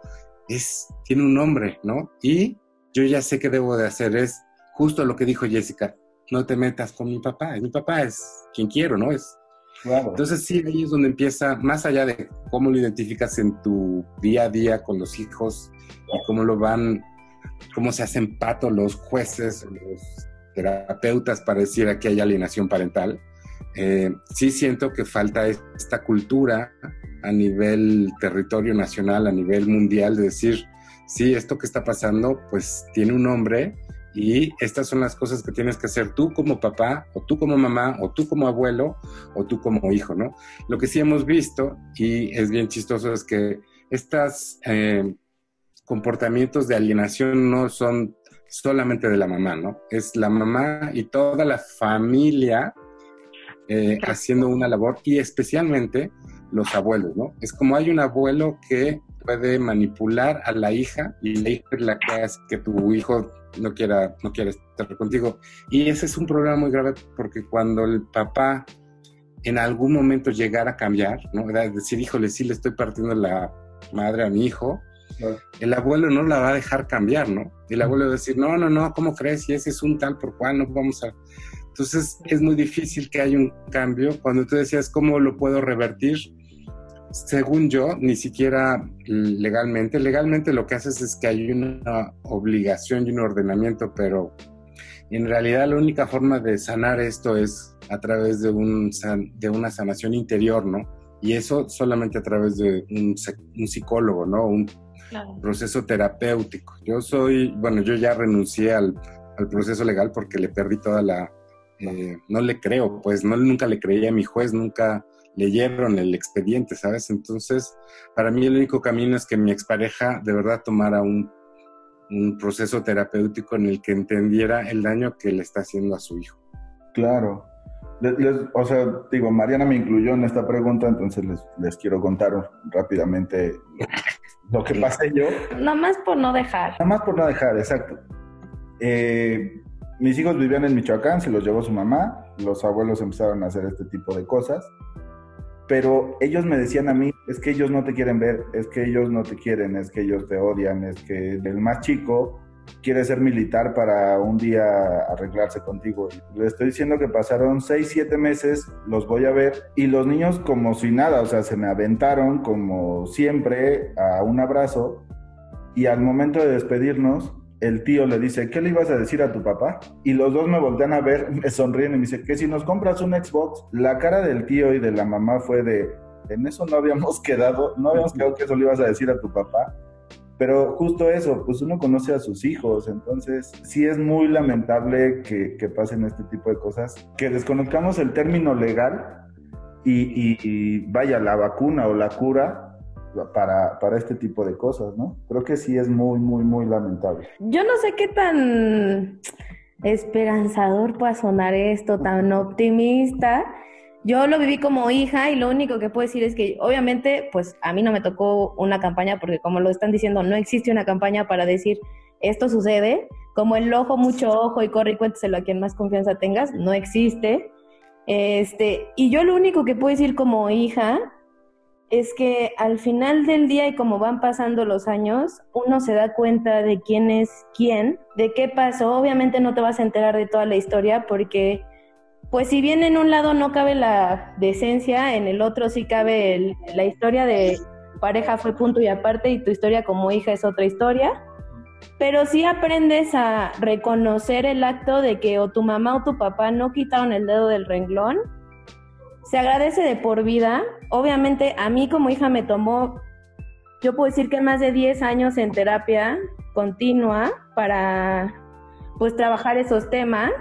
Es, tiene un nombre, ¿no? Y yo ya sé qué debo de hacer, es justo lo que dijo Jessica, no te metas con mi papá, mi papá es quien quiero, ¿no? Es entonces sí, ahí es donde empieza, más allá de cómo lo identificas en tu día a día con los hijos y cómo lo van, cómo se hacen pato los jueces, los terapeutas para decir aquí hay alienación parental. Eh, sí siento que falta esta cultura a nivel territorio nacional, a nivel mundial, de decir, sí, esto que está pasando, pues tiene un nombre y estas son las cosas que tienes que hacer tú como papá, o tú como mamá, o tú como abuelo, o tú como hijo, ¿no? Lo que sí hemos visto, y es bien chistoso, es que estos eh, comportamientos de alienación no son solamente de la mamá, ¿no? Es la mamá y toda la familia eh, haciendo una labor, y especialmente los abuelos, ¿no? Es como hay un abuelo que puede manipular a la hija y la hija es la que hace que tu hijo no quiera, no quiera estar contigo. Y ese es un problema muy grave porque cuando el papá en algún momento llegara a cambiar, ¿no? Es decir, híjole, sí le estoy partiendo la madre a mi hijo, el abuelo no la va a dejar cambiar, ¿no? El abuelo va a decir, no, no, no, ¿cómo crees? Y ese es un tal por cual, no vamos a... Entonces es muy difícil que haya un cambio. Cuando tú decías, ¿cómo lo puedo revertir? Según yo, ni siquiera legalmente. Legalmente lo que haces es que hay una obligación y un ordenamiento, pero en realidad la única forma de sanar esto es a través de, un, de una sanación interior, ¿no? Y eso solamente a través de un, psicólogo, ¿no? Un proceso terapéutico. Yo soy, bueno, yo ya renuncié al, proceso legal porque le perdí toda la... Eh, no le creo, pues no, nunca le creí a mi juez, nunca leyeron el expediente, ¿sabes? Entonces, para mí el único camino es que mi expareja de verdad tomara un, un proceso terapéutico en el que entendiera el daño que le está haciendo a su hijo. Claro. o sea, digo, Mariana me incluyó en esta pregunta, entonces les, quiero contar rápidamente lo que pasé yo. Nada más por no dejar. Nada más por no dejar, exacto. Eh, mis hijos vivían en Michoacán, se los llevó su mamá, los abuelos empezaron a hacer este tipo de cosas pero ellos me decían a mí, es que ellos no te quieren ver, es que ellos no te quieren, es que ellos te odian, es que el más chico quiere ser militar para un día arreglarse contigo. Le estoy diciendo que pasaron seis, siete meses, los voy a ver, y los niños como si nada, o sea, se me aventaron como siempre a un abrazo, y al momento de despedirnos, el tío le dice, ¿qué le ibas a decir a tu papá? Y los dos me voltean a ver, me sonríen y me dicen, que si nos compras un Xbox, la cara del tío y de la mamá fue de, en eso no habíamos quedado, no habíamos quedado que eso le ibas a decir a tu papá. Pero justo eso, pues uno conoce a sus hijos, entonces sí es muy lamentable que, pasen este tipo de cosas, que desconozcamos el término legal y vaya, la vacuna o la cura para, para este tipo de cosas, ¿no? Creo que sí es muy, muy, muy lamentable. Yo no sé qué tan esperanzador pueda sonar esto, tan optimista. Yo lo viví como hija y lo único que puedo decir es que obviamente pues a mí no me tocó una campaña porque como lo están diciendo no existe una campaña para decir esto sucede, como el ojo mucho ojo y corre y cuénteselo a quien más confianza tengas, no existe. Este, y yo lo único que puedo decir como hija es que al final del día y como van pasando los años, uno se da cuenta de quién es quién, de qué pasó. Obviamente no te vas a enterar de toda la historia porque, pues si bien en un lado no cabe la decencia, en el otro sí cabe la historia de pareja fue punto y aparte y tu historia como hija es otra historia. Pero sí aprendes a reconocer el acto de que o tu mamá o tu papá no quitaron el dedo del renglón se agradece de por vida. Obviamente a mí como hija me tomó, yo puedo decir que más de 10 años en terapia continua para pues trabajar esos temas.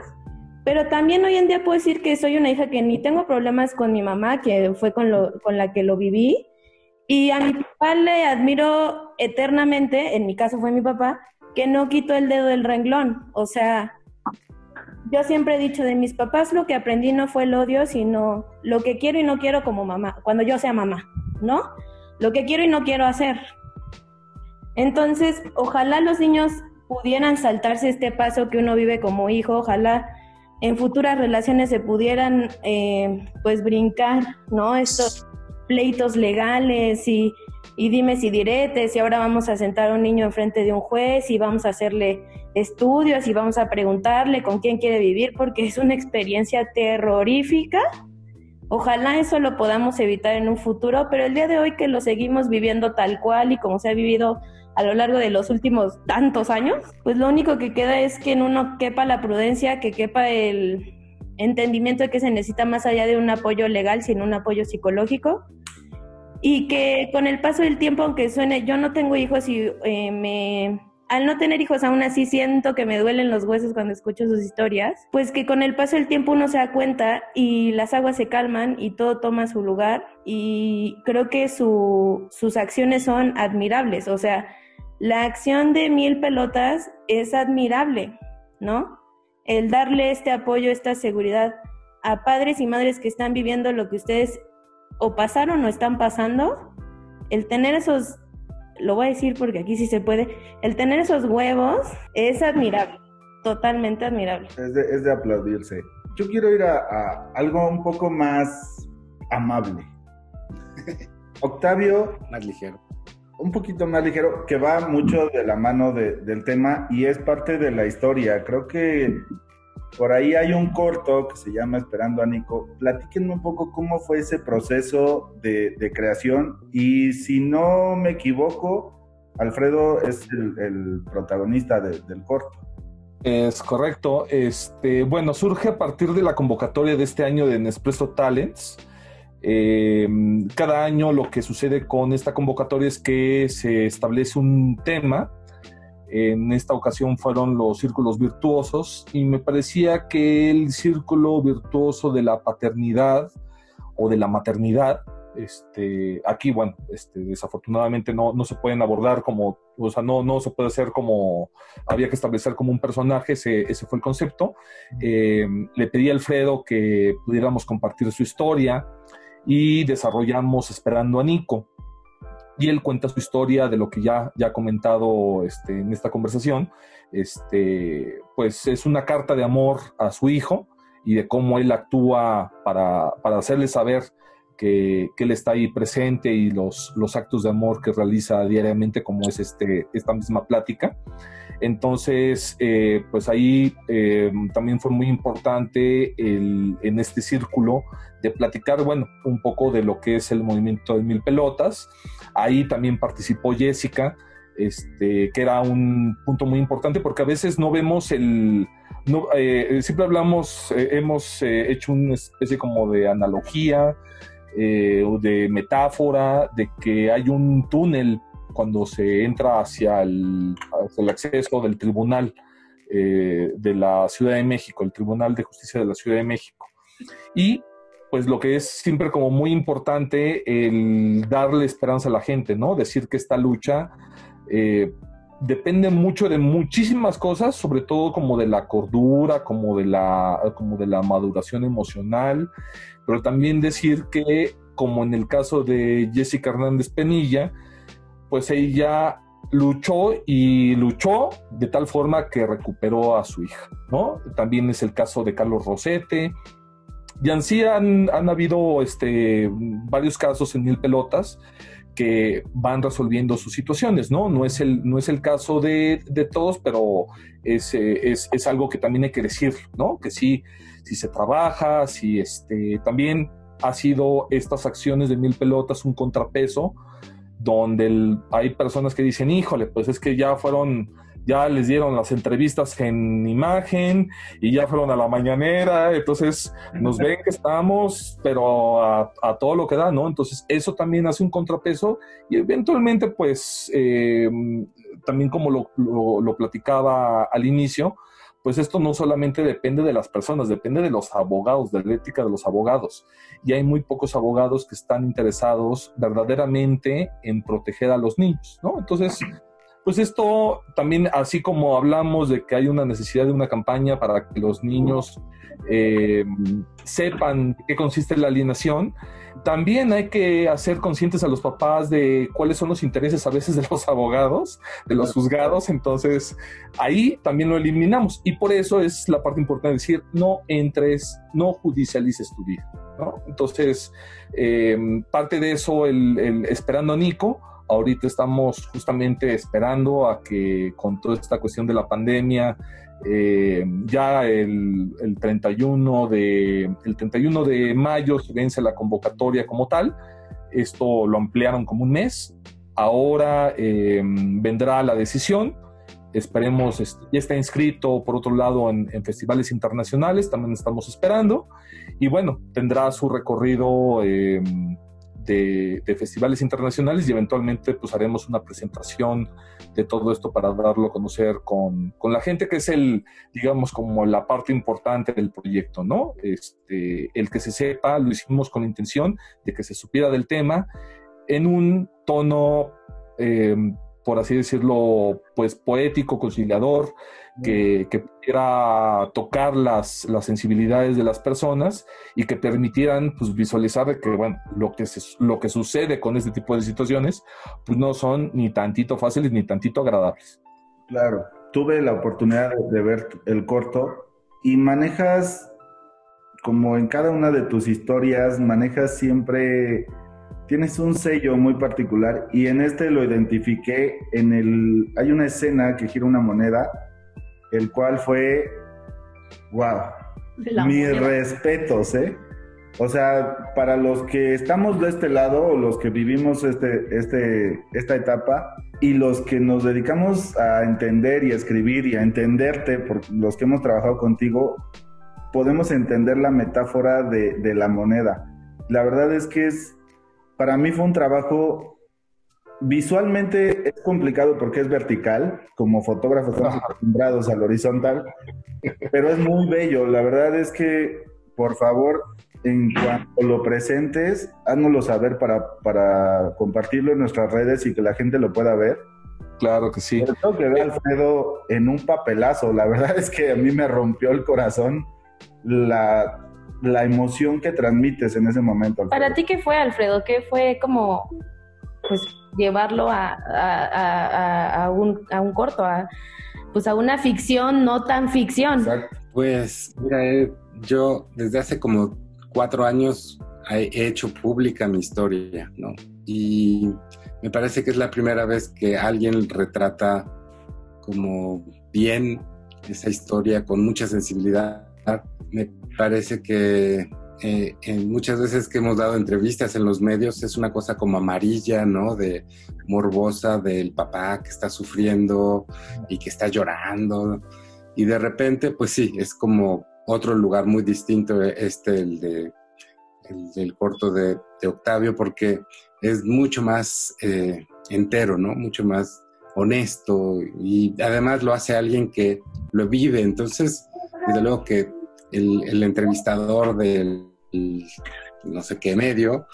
Pero también hoy en día puedo decir que soy una hija que ni tengo problemas con mi mamá, que fue con, lo, con la que lo viví. Y a mi papá le admiro eternamente, en mi caso fue mi papá, que no quitó el dedo del renglón. O sea, yo siempre he dicho de mis papás lo que aprendí no fue el odio, sino lo que quiero y no quiero como mamá, cuando yo sea mamá, ¿no? Lo que quiero y no quiero hacer. Entonces, ojalá los niños pudieran saltarse este paso que uno vive como hijo, ojalá en futuras relaciones se pudieran eh, pues brincar, ¿no? Estos pleitos legales y y dime si diretes y ahora vamos a sentar a un niño enfrente de un juez y vamos a hacerle estudios y vamos a preguntarle con quién quiere vivir porque es una experiencia terrorífica. Ojalá eso lo podamos evitar en un futuro, pero el día de hoy que lo seguimos viviendo tal cual y como se ha vivido a lo largo de los últimos tantos años, pues lo único que queda es que en uno quepa la prudencia, que quepa el entendimiento de que se necesita más allá de un apoyo legal, sino un apoyo psicológico y que con el paso del tiempo, aunque suene, yo no tengo hijos y eh, me... Al no tener hijos aún así siento que me duelen los huesos cuando escucho sus historias, pues que con el paso del tiempo uno se da cuenta y las aguas se calman y todo toma su lugar y creo que su, sus acciones son admirables, o sea, la acción de mil pelotas es admirable, ¿no? El darle este apoyo, esta seguridad a padres y madres que están viviendo lo que ustedes o pasaron o están pasando, el tener esos, lo voy a decir porque aquí sí se puede, el tener esos huevos es admirable, totalmente admirable. Es de, aplaudirse. Yo quiero ir a, algo un poco más amable. Octavio. Más ligero. un poquito más ligero, que va mucho de la mano del tema y es parte de la historia. Creo que por ahí hay un corto que se llama Esperando a Nico. Platíquenme un poco cómo fue ese proceso de, creación y si no me equivoco, Alfredo es el, protagonista del corto. Es correcto. Este, bueno, surge a partir de la convocatoria de este año de Nespresso Talents. Eh, cada año lo que sucede con esta convocatoria es que se establece un tema. En esta ocasión fueron los círculos virtuosos y me parecía que el círculo virtuoso de la paternidad o de la maternidad este, aquí, bueno, este, desafortunadamente no, no se pueden abordar como, o sea, no, no se puede hacer como, había que establecer como un personaje, ese, ese fue el concepto. Eh, le pedí a Alfredo que pudiéramos compartir su historia y desarrollamos Esperando a Nico. Y él cuenta su historia de lo que ya, ya ha comentado este, en esta conversación. Este, pues es una carta de amor a su hijo y de cómo él actúa para, para hacerle saber que, él está ahí presente y los, los actos de amor que realiza diariamente, como es este, esta misma plática. Entonces, eh, pues ahí eh, también fue muy importante el, en este círculo de platicar, bueno, un poco de lo que es el movimiento de Mil Pelotas. Ahí también participó Jessica, este, que era un punto muy importante porque a veces no vemos el... No, eh, siempre hablamos, hemos hecho una especie como de analogía eh, o de metáfora de que hay un túnel cuando se entra hacia el, acceso del tribunal eh, de la Ciudad de México, el Tribunal de Justicia de la Ciudad de México. Y pues lo que es siempre como muy importante el darle esperanza a la gente, ¿no? Decir que esta lucha eh, depende mucho de muchísimas cosas, sobre todo como de la cordura, como de la, como de la maduración emocional, pero también decir que, como en el caso de Jessica Hernández Penilla, pues ella luchó y luchó de tal forma que recuperó a su hija, ¿no? También es el caso de Carlos Rosete. Y así han, han habido este, varios casos en Mil Pelotas que van resolviendo sus situaciones, ¿no? No es el, no es el caso de, todos, pero es, es, es, algo que también hay que decir, ¿no? Que sí, si se trabaja, si este, también ha sido estas acciones de mil pelotas un contrapeso, donde hay personas que dicen, híjole, pues es que ya fueron ya les dieron las entrevistas en imagen y ya fueron a la mañanera, entonces nos ven que estamos, pero a, todo lo que da, ¿no? Entonces eso también hace un contrapeso y eventualmente, pues, eh, también como lo, lo, platicaba al inicio, pues esto no solamente depende de las personas, depende de los abogados, de la ética de los abogados. Y hay muy pocos abogados que están interesados verdaderamente en proteger a los niños, ¿no? Entonces, pues esto también, así como hablamos de que hay una necesidad de una campaña para que los niños eh, sepan qué consiste la alienación, también hay que hacer conscientes a los papás de cuáles son los intereses a veces de los abogados, de los juzgados, entonces ahí también lo eliminamos. Y por eso es la parte importante de decir, no entres, no judicialices tu vida, ¿no? Entonces, eh, parte de eso, el esperando a Nico, Ahorita estamos justamente esperando a que con toda esta cuestión de la pandemia, eh, ya el, 31 de, el 31 de mayo se vence la convocatoria como tal. Esto lo ampliaron como un mes. Ahora eh, vendrá la decisión. Esperemos, este, ya está inscrito por otro lado en, festivales internacionales, también estamos esperando. Y bueno, tendrá su recorrido. Eh, de, festivales internacionales y eventualmente pues haremos una presentación de todo esto para darlo a conocer con, con, la gente que es el, digamos, como la parte importante del proyecto, ¿no? Este, el que se sepa, lo hicimos con la intención de que se supiera del tema en un tono eh, por así decirlo, pues poético, conciliador, que, que pudiera tocar las, las, sensibilidades de las personas y que permitieran pues, visualizar que, bueno, lo que, lo que sucede con este tipo de situaciones, pues no son ni tantito fáciles ni tantito agradables. Claro, tuve la oportunidad de ver el corto y manejas, como en cada una de tus historias, manejas siempre tienes un sello muy particular y en este lo identifiqué en el... Hay una escena que gira una moneda, el cual fue, wow, mis respetos, ¿eh? O sea, para los que estamos de este lado o los que vivimos este, este, esta etapa y los que nos dedicamos a entender y a escribir y a entenderte, por los que hemos trabajado contigo, podemos entender la metáfora de, de la moneda. La verdad es que es, para mí fue un trabajo visualmente es complicado porque es vertical, como fotógrafos estamos acostumbrados al horizontal, pero es muy bello. La verdad es que, por favor, en cuanto lo presentes, háznoslo saber para, para compartirlo en nuestras redes y que la gente lo pueda ver. Claro que sí. Tengo que ver a Alfredo en un papelazo. La verdad es que a mí me rompió el corazón la, la emoción que transmites en ese momento. Para ti, ¿qué fue, Alfredo? ¿Qué fue como, pues, llevarlo a, a, a, un, a un corto, a, pues, a una ficción no tan ficción? Pues, mira, eh, yo desde hace como cuatro años he hecho pública mi historia, ¿no? Y me parece que es la primera vez que alguien retrata como bien esa historia con mucha sensibilidad. Me parece que eh, en muchas veces que hemos dado entrevistas en los medios es una cosa como amarilla, ¿no? De morbosa del papá que está sufriendo y que está llorando. Y de repente, pues sí, es como otro lugar muy distinto, este, el, de, el del corto de, Octavio, porque es mucho más eh, entero, ¿no? Mucho más honesto y además lo hace alguien que lo vive. Entonces, desde luego que el, entrevistador del no sé qué medio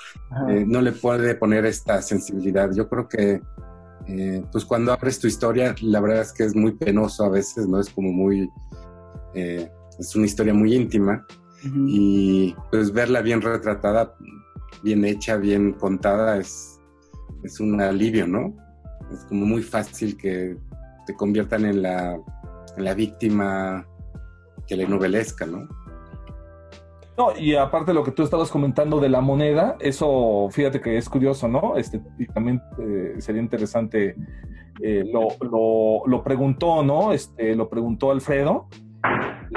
eh, no le puede poner esta sensibilidad. Yo creo que eh, pues cuando abres tu historia, la verdad es que es muy penoso a veces, ¿no? Es como muy es una historia muy íntima y pues verla bien retratada, bien hecha, bien contada es, es un alivio, ¿no? Es como muy fácil que te conviertan en la, en la víctima telenovelesca, ¿no? No, y aparte lo que tú estabas comentando de la moneda, eso fíjate que es curioso, ¿no? Este, y también eh, sería interesante, eh, lo, lo, lo, preguntó, ¿no? Este, lo preguntó Alfredo,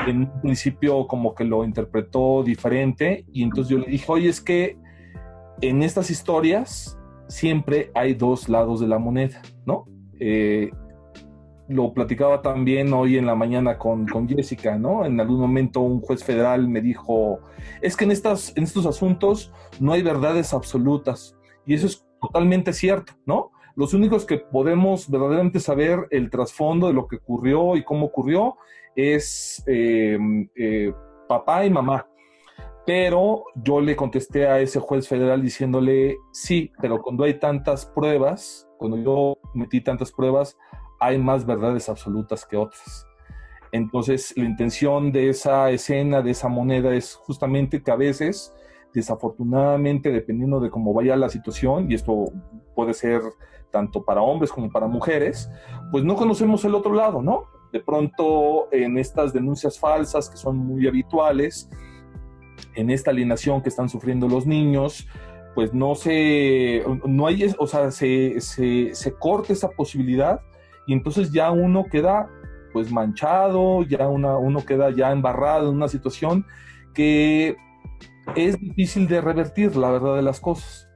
en un principio como que lo interpretó diferente y entonces yo le dije, oye, es que en estas historias siempre hay dos lados de la moneda, ¿no? Eh, lo platicaba también hoy en la mañana con, con, Jessica, ¿no? En algún momento un juez federal me dijo, es que en, estas, en estos asuntos no hay verdades absolutas. Y eso es totalmente cierto, ¿no? Los únicos que podemos verdaderamente saber el trasfondo de lo que ocurrió y cómo ocurrió es eh, eh, papá y mamá. Pero yo le contesté a ese juez federal diciéndole, sí, pero cuando hay tantas pruebas, cuando yo metí tantas pruebas, hay más verdades absolutas que otras. Entonces, la intención de esa escena, de esa moneda, es justamente que a veces, desafortunadamente, dependiendo de cómo vaya la situación, y esto puede ser tanto para hombres como para mujeres, pues no conocemos el otro lado, ¿no? De pronto en estas denuncias falsas que son muy habituales, en esta alienación que están sufriendo los niños, pues no se, no hay, o sea, se, se, se corta esa posibilidad y entonces ya uno queda pues manchado, ya una, uno queda ya embarrado en una situación que es difícil de revertir, la verdad de las cosas.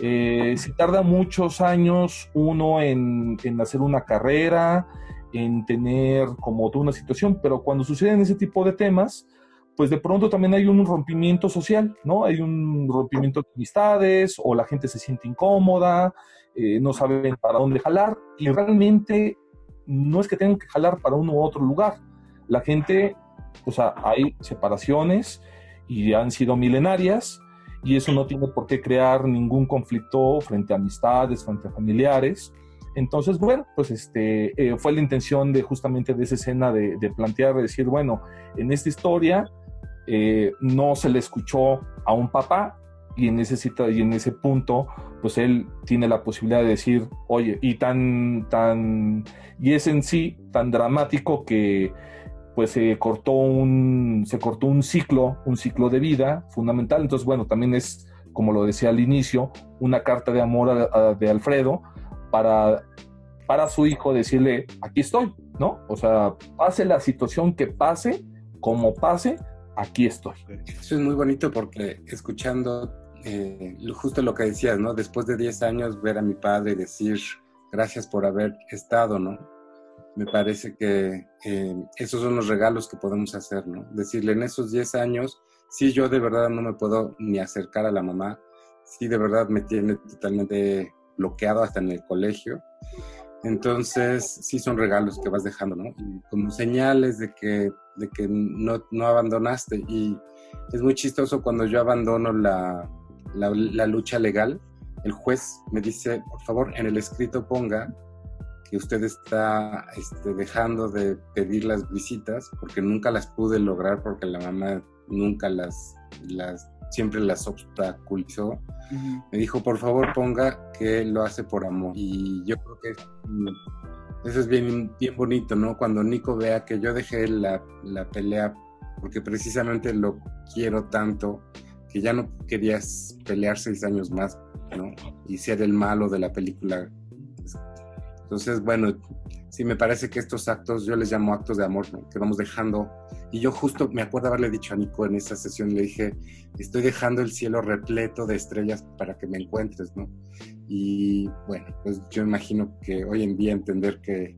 Eh, si tarda muchos años uno en, en, hacer una carrera, en tener como toda una situación, pero cuando suceden ese tipo de temas, pues de pronto también hay un rompimiento social, ¿no? Hay un rompimiento de amistades o la gente se siente incómoda, eh, no saben para dónde jalar y realmente no es que tengan que jalar para uno u otro lugar. La gente, o sea, hay separaciones y han sido milenarias y eso no tiene por qué crear ningún conflicto frente a amistades, frente a familiares. Entonces, bueno, pues este eh, fue la intención de justamente de esa escena de, plantear, de decir, bueno, en esta historia eh, no se le escuchó a un papá y en ese y en ese punto, pues él tiene la posibilidad de decir, oye, y tan, tan, y es en sí tan dramático que pues se cortó un, se cortó un ciclo, un ciclo de vida fundamental. Entonces, bueno, también es como lo decía al inicio, una carta de amor de Alfredo para, para su hijo decirle, aquí estoy, ¿no? O sea, pase la situación que pase, como pase, aquí estoy. Eso es muy bonito porque escuchando eh, justo lo que decías, ¿no? Después de 10 años ver a mi padre y decir gracias por haber estado, ¿no? Me parece que eh, esos son los regalos que podemos hacer, ¿no? Decirle en esos 10 años, sí, yo de verdad no me puedo ni acercar a la mamá, sí, de verdad me tiene totalmente bloqueado hasta en el colegio. Entonces, sí son regalos que vas dejando, ¿no? como señales de que, de que no, no abandonaste. Y es muy chistoso cuando yo abandono la, la, lucha legal, el juez me dice, por favor, en el escrito ponga que usted está este, dejando de pedir las visitas porque nunca las pude lograr porque la mamá nunca las, las siempre las obstaculizó. Me dijo, por favor, ponga que lo hace por amor. Y yo creo que eso es bien, bien bonito, ¿no? Cuando Nico vea que yo dejé la, la pelea porque precisamente lo quiero tanto que ya no querías pelear seis años más, ¿no? Y ser el malo de la película. Entonces, bueno, sí me parece que estos actos, yo les llamo actos de amor, ¿no? Que vamos dejando. Y yo justo me acuerdo haberle dicho a Nico en esa sesión, le dije, estoy dejando el cielo repleto de estrellas para que me encuentres, ¿no? Y bueno, pues yo imagino que hoy en día entender que,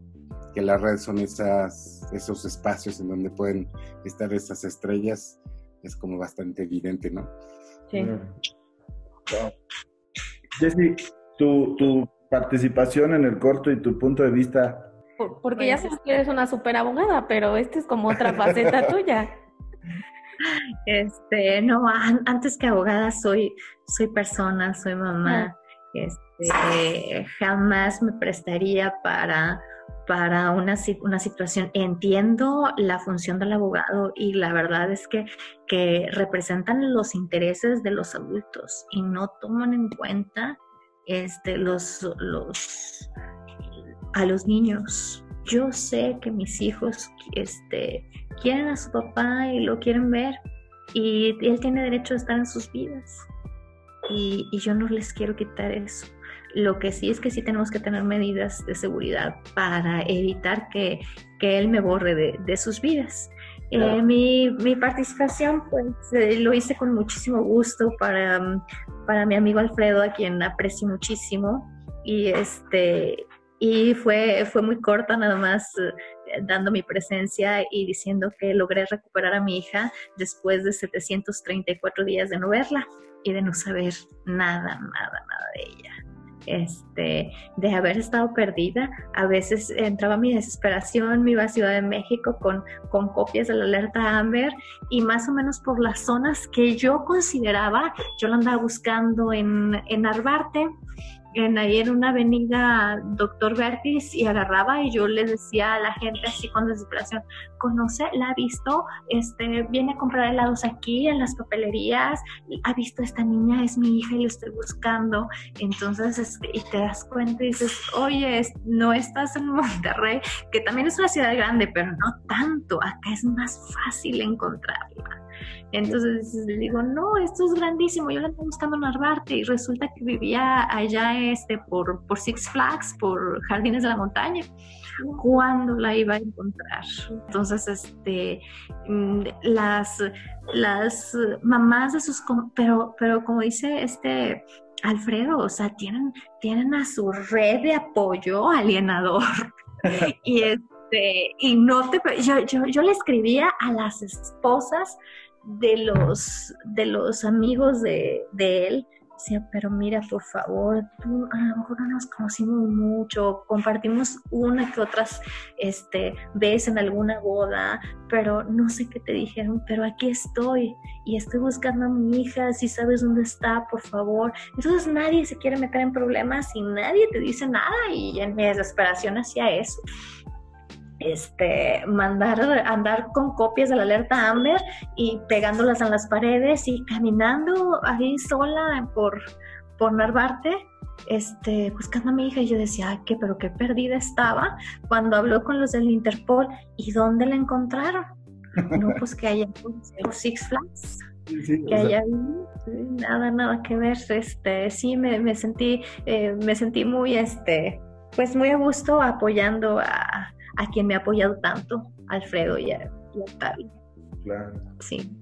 que la red son esas, esos espacios en donde pueden estar esas estrellas, es como bastante evidente, ¿no? Sí. Jessy, tu, tu participación en el corto y tu punto de vista. porque ya sabes que eres una super abogada, pero esta es como otra faceta tuya. Este, no, antes que abogada soy, soy persona, soy mamá. Ah. Este, jamás me prestaría para para una, una situación. Entiendo la función del abogado y la verdad es que, que representan los intereses de los adultos y no toman en cuenta este, los, los, a los niños. Yo sé que mis hijos este, quieren a su papá y lo quieren ver y él tiene derecho a estar en sus vidas y, y yo no les quiero quitar eso. Lo que sí es que sí tenemos que tener medidas de seguridad para evitar que, él me borre de, sus vidas. Eh, mi, participación, pues eh, lo hice con muchísimo gusto para, para mi amigo Alfredo, a quien aprecio muchísimo. Y este y fue, fue muy corta nada más eh, dando mi presencia y diciendo que logré recuperar a mi hija después de 734 días de no verla y de no saber nada, nada, nada de ella este, de haber estado perdida. A veces entraba mi desesperación, me iba a Ciudad de México con, con copias de la alerta Amber y más o menos por las zonas que yo consideraba, yo la andaba buscando en, en Arbarte en ahí en una avenida Doctor Vertis y agarraba y yo le decía a la gente así con desesperación, conoce, la ha visto, este, viene a comprar helados aquí en las papelerías, ha visto esta niña, es mi hija y la estoy buscando. Entonces, este, y te das cuenta y dices, oye, no estás en Monterrey, que también es una ciudad grande, pero no tanto, acá es más fácil encontrarla. Entonces le digo, no, esto es grandísimo, yo la estoy buscando en Arbarte y resulta que vivía allá este, por, por Six Flags, por Jardines de la Montaña. ¿Cuándo la iba a encontrar? Entonces, este, mm, las, las mamás de sus, pero, pero como dice este Alfredo, o sea, tienen, tienen a su red de apoyo alienador. y este, y no te, yo, yo, yo le escribía a las esposas de los, de los amigos de, de él, decía, pero mira, por favor, tú a lo mejor no nos conocimos mucho, compartimos una que otras este, vez en alguna boda, pero no sé qué te dijeron, pero aquí estoy y estoy buscando a mi hija, si sabes dónde está, por favor. Entonces nadie se quiere meter en problemas y nadie te dice nada y en mi desesperación hacía eso este, mandar, andar con copias de la alerta Amber y pegándolas en las paredes y caminando ahí sola por, por Narvarte, este, buscando a mi hija y yo decía, ¿qué? Pero qué perdida estaba cuando habló con los del Interpol y dónde la encontraron. No, pues que hay Six Flags que ahí. Nada, nada que ver. Este, sí, me, me sentí, eh, me sentí muy, este, pues muy a gusto apoyando a, a quien me ha apoyado tanto, Alfredo y a, Octavio. Claro. Sí.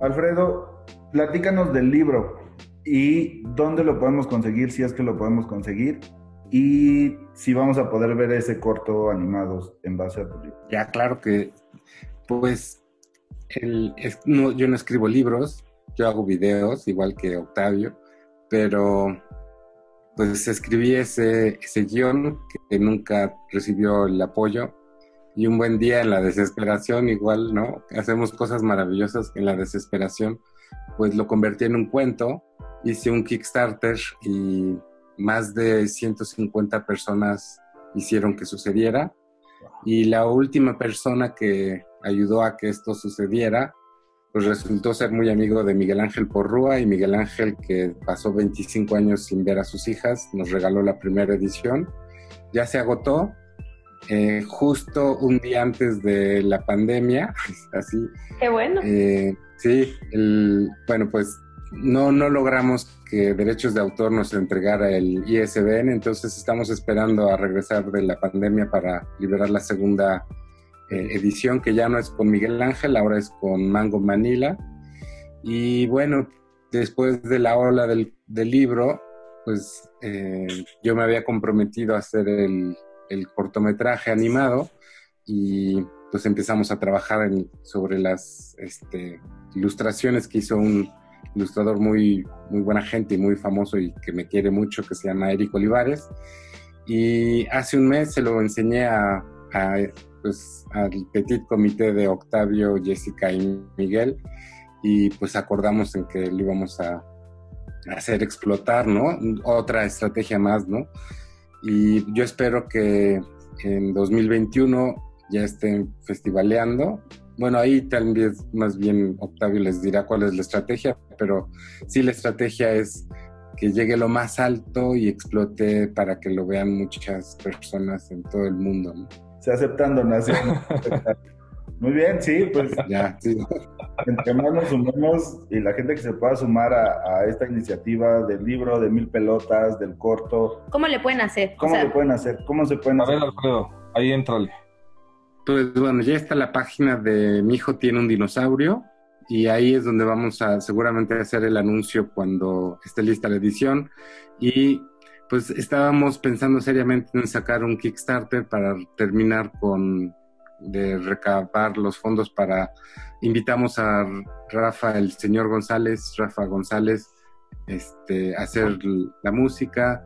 Alfredo, platícanos del libro y dónde lo podemos conseguir, si es que lo podemos conseguir, y si vamos a poder ver ese corto animado en base a tu libro. Ya, claro que, pues, el, no, yo no escribo libros, yo hago videos, igual que Octavio, pero pues escribí ese, ese guion que nunca recibió el apoyo. Y un buen día en la desesperación igual, ¿no? Hacemos cosas maravillosas en la desesperación, pues lo convertí en un cuento, hice un Kickstarter y más de 150 personas hicieron que sucediera. Y la última persona que ayudó a que esto sucediera pues resultó ser muy amigo de Miguel Ángel Porrúa y Miguel Ángel, que pasó 25 años sin ver a sus hijas, nos regaló la primera edición. Ya se agotó, eh, justo un día antes de la pandemia, así. Qué bueno. Eh, sí, bueno, pues no, no logramos que derechos de autor nos entregara el ISBN, entonces estamos esperando a regresar de la pandemia para liberar la segunda eh, edición que ya no es con Miguel Ángel, ahora es con Mango Manila. Y bueno, después de la ola del, libro, pues eh, yo me había comprometido a hacer el, cortometraje animado y pues empezamos a trabajar sobre las este, ilustraciones que hizo un ilustrador muy, muy buena gente y muy famoso y que me quiere mucho, que se llama Eric Olivares. Y hace un mes se lo enseñé a pues al petit comité de Octavio, Jessica y Miguel y pues acordamos en que lo íbamos a hacer explotar, ¿no? Otra estrategia más, ¿no? Y yo espero que en 2021 ya estén festivaleando. Bueno, ahí tal vez más bien Octavio les dirá cuál es la estrategia, pero sí la estrategia es que llegue lo más alto y explote para que lo vean muchas personas en todo el mundo. ¿no? Se aceptan donaciones. Muy bien, sí, pues ya, sí. entre más nos sumemos y la gente que se pueda sumar a, esta iniciativa del libro de mil pelotas, del corto. ¿Cómo le pueden hacer? ¿Cómo le pueden hacer? ¿Cómo se pueden a hacer? ver, Alfredo, ahí entrale. Pues bueno, ya está la página de Mi hijo tiene un dinosaurio y ahí es donde vamos a seguramente hacer el anuncio cuando esté lista la edición y pues estábamos pensando seriamente en sacar un Kickstarter para terminar con de recabar los fondos para invitamos a Rafa el señor González, Rafa González, este, a hacer la música,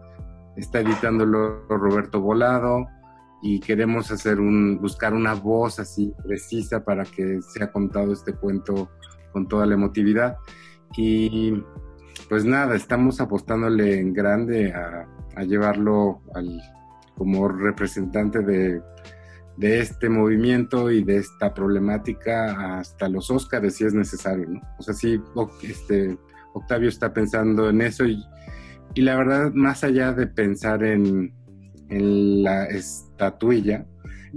está editándolo Roberto Volado y queremos hacer un buscar una voz así precisa para que sea contado este cuento con toda la emotividad. Y pues nada, estamos apostándole en grande a, llevarlo al, como representante de, este movimiento y de esta problemática hasta los Óscares si es necesario, ¿no? O sea, sí, este, Octavio está pensando en eso y, la verdad, más allá de pensar en, la estatuilla,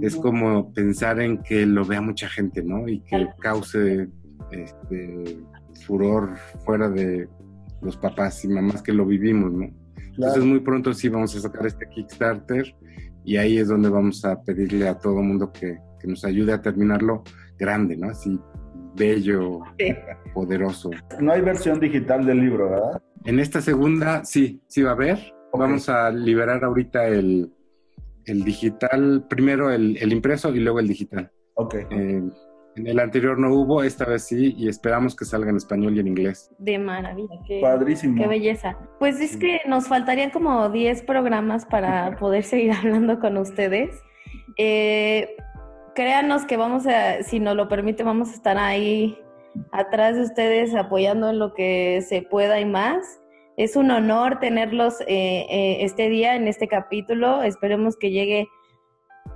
es como pensar en que lo vea mucha gente, ¿no? Y que cause este, furor fuera de, los papás y mamás que lo vivimos, ¿no? Entonces muy pronto sí vamos a sacar este Kickstarter y ahí es donde vamos a pedirle a todo mundo que, que nos ayude a terminarlo grande, ¿no? Así bello, poderoso. No hay versión digital del libro, ¿verdad? En esta segunda sí, sí va a haber. Vamos a liberar ahorita el, el digital, primero el, el, impreso y luego el digital. Ok. Eh, en el anterior no hubo, esta vez sí, y esperamos que salga en español y en inglés. De maravilla, qué, Padrísimo. qué belleza. Pues es que nos faltarían como 10 programas para poder seguir hablando con ustedes. Eh, créanos que vamos a, si nos lo permite, vamos a estar ahí atrás de ustedes apoyando en lo que se pueda y más. Es un honor tenerlos eh, eh, este día en este capítulo. Esperemos que llegue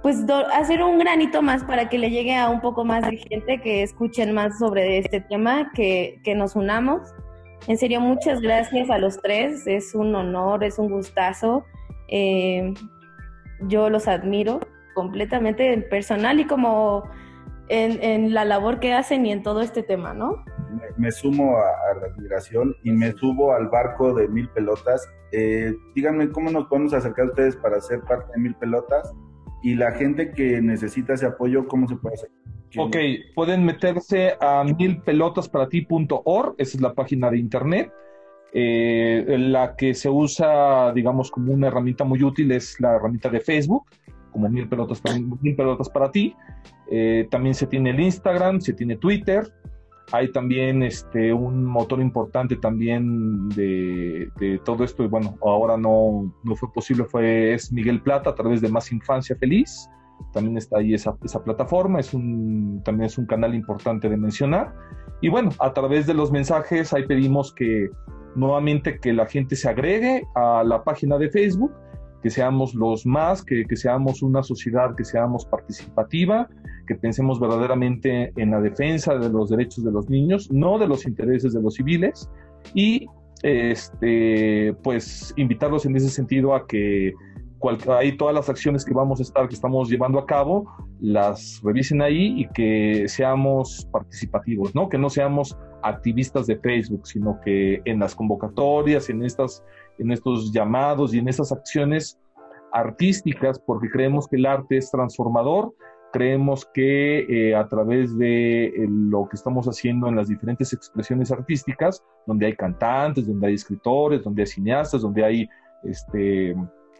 pues hacer un granito más para que le llegue a un poco más de gente, que escuchen más sobre este tema, que, que nos unamos. En serio, muchas gracias a los tres, es un honor, es un gustazo. Eh, yo los admiro completamente personal y como en, la labor que hacen y en todo este tema, ¿no? Me, sumo a, la admiración y me subo al barco de Mil Pelotas. Eh, díganme cómo nos podemos acercar a ustedes para ser parte de Mil Pelotas y la gente que necesita ese apoyo, ¿cómo se puede hacer? Ok, pueden meterse a milpelotasparati.org, esa es la página de internet. Eh, la que se usa, digamos, como una herramienta muy útil es la herramienta de Facebook, como Mil Pelotas para, mil pelotas para ti. Eh, también se tiene el Instagram, se tiene Twitter. Hay también este, un motor importante también de, todo esto, y bueno, ahora no, no fue posible, fue es Miguel Plata a través de Más Infancia Feliz. También está ahí esa, esa plataforma, es un, también es un canal importante de mencionar. Y bueno, a través de los mensajes ahí pedimos que nuevamente que la gente se agregue a la página de Facebook que seamos los más, que, seamos una sociedad, que seamos participativa, que pensemos verdaderamente en la defensa de los derechos de los niños, no de los intereses de los civiles, y este, pues invitarlos en ese sentido a que ahí todas las acciones que vamos a estar, que estamos llevando a cabo, las revisen ahí y que seamos participativos, ¿no? Que no seamos activistas de Facebook, sino que en las convocatorias, en estas en estos llamados y en esas acciones artísticas, porque creemos que el arte es transformador, creemos que eh, a través de eh, lo que estamos haciendo en las diferentes expresiones artísticas, donde hay cantantes, donde hay escritores, donde hay cineastas, donde hay, este,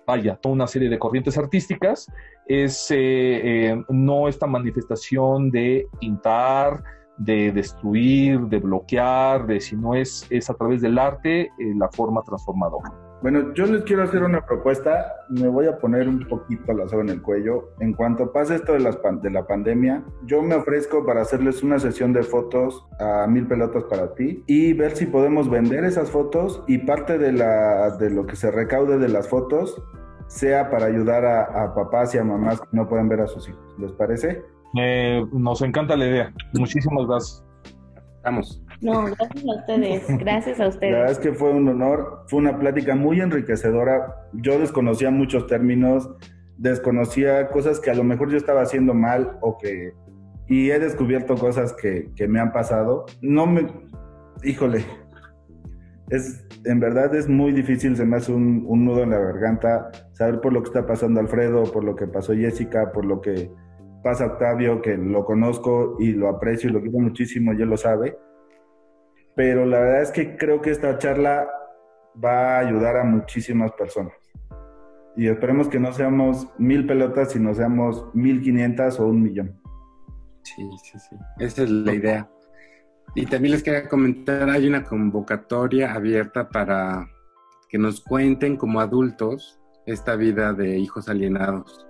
vaya, toda una serie de corrientes artísticas, es eh, no esta manifestación de pintar, de destruir, de bloquear, de si no es, es a través del arte eh, la forma transformadora. Bueno, yo les quiero hacer una propuesta, me voy a poner un poquito la soga en el cuello. En cuanto pase esto de, las de la pandemia, yo me ofrezco para hacerles una sesión de fotos a mil pelotas para ti y ver si podemos vender esas fotos y parte de, la, de lo que se recaude de las fotos sea para ayudar a, a papás y a mamás que no pueden ver a sus hijos. ¿Les parece? nos encanta la idea. Muchísimas gracias. Vamos. No, gracias a ustedes. Gracias a ustedes. La verdad es que fue un honor. Fue una plática muy enriquecedora. Yo desconocía muchos términos, desconocía cosas que a lo mejor yo estaba haciendo mal o que. Y he descubierto cosas que, que me han pasado. No me. Híjole. Es, en verdad es muy difícil, se me hace un, un nudo en la garganta saber por lo que está pasando Alfredo, por lo que pasó Jessica, por lo que pasa Octavio, que lo conozco y lo aprecio y lo quiero muchísimo, ya lo sabe. Pero la verdad es que creo que esta charla va a ayudar a muchísimas personas. Y esperemos que no seamos mil pelotas, sino seamos mil quinientas o un millón. Sí, sí, sí. Esa es la idea. Y también les quería comentar, hay una convocatoria abierta para que nos cuenten como adultos esta vida de hijos alienados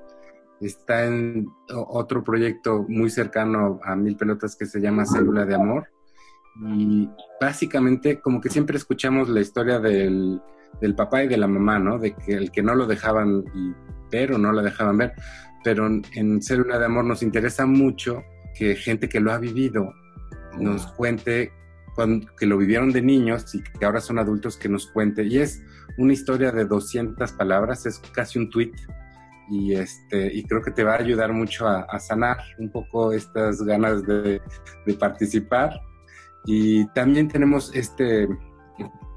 está en otro proyecto muy cercano a Mil Pelotas que se llama Célula de Amor. Y básicamente como que siempre escuchamos la historia del, del papá y de la mamá, ¿no? De que el que no lo dejaban ver o no lo dejaban ver. Pero en Célula de Amor nos interesa mucho que gente que lo ha vivido nos cuente cuando, que lo vivieron de niños y que ahora son adultos que nos cuente. Y es una historia de 200 palabras, es casi un tweet y, este, y creo que te va a ayudar mucho a, sanar un poco estas ganas de, participar. Y también tenemos este,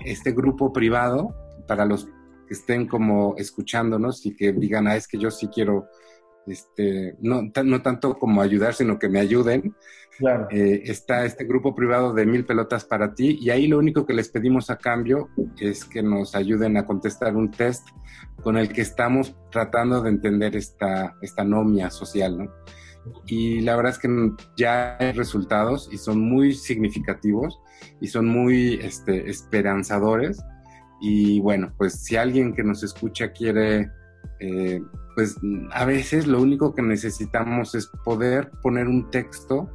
este grupo privado para los que estén como escuchándonos y que digan, ah, es que yo sí quiero este, no, no tanto como ayudar, sino que me ayuden. Claro. Eh, está este grupo privado de mil pelotas para ti y ahí lo único que les pedimos a cambio es que nos ayuden a contestar un test con el que estamos tratando de entender esta, esta nomia social, ¿no? Y la verdad es que ya hay resultados y son muy significativos y son muy este, esperanzadores. Y bueno, pues si alguien que nos escucha quiere eh, pues a veces lo único que necesitamos es poder poner un texto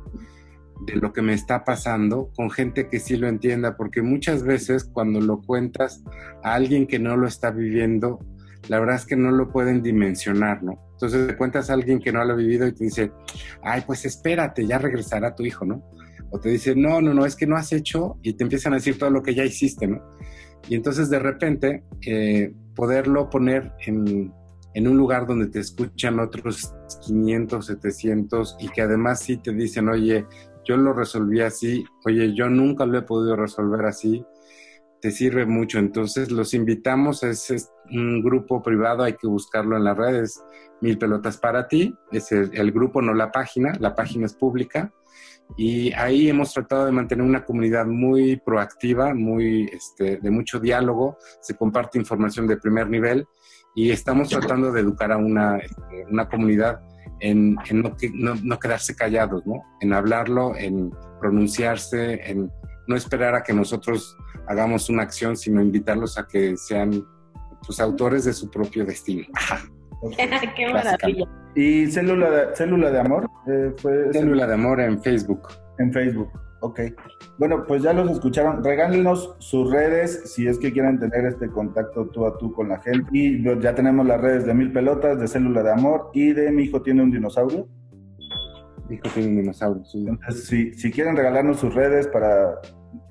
de lo que me está pasando con gente que sí lo entienda, porque muchas veces cuando lo cuentas a alguien que no lo está viviendo, la verdad es que no lo pueden dimensionar, ¿no? Entonces te cuentas a alguien que no lo ha vivido y te dice, ay, pues espérate, ya regresará tu hijo, ¿no? O te dice, no, no, no, es que no has hecho y te empiezan a decir todo lo que ya hiciste, ¿no? Y entonces de repente eh, poderlo poner en, en un lugar donde te escuchan otros 500, 700 y que además sí te dicen, oye, yo lo resolví así, oye, yo nunca lo he podido resolver así, te sirve mucho. Entonces los invitamos, es, un grupo privado, hay que buscarlo en las redes, Mil Pelotas para ti, es el, grupo, no la página, la página es pública. Y ahí hemos tratado de mantener una comunidad muy proactiva, muy este, de mucho diálogo, se comparte información de primer nivel y estamos tratando de educar a una, este, una comunidad en, no, no, quedarse callados, ¿no? En hablarlo, en pronunciarse, en no esperar a que nosotros hagamos una acción, sino invitarlos a que sean sus pues, autores de su propio destino. Qué maravilla. ¿Y Célula de, Célula de Amor? Eh, Célula de Amor en Facebook. En Facebook. Ok. Bueno, pues ya los escucharon. Regálenos sus redes si es que quieren tener este contacto tú a tú con la gente. Y ya tenemos las redes de Mil Pelotas, de Célula de Amor y de Mi Hijo Tiene un Dinosaurio. Mi Hijo Tiene un Dinosaurio, sí. Entonces, si, si quieren regalarnos sus redes para,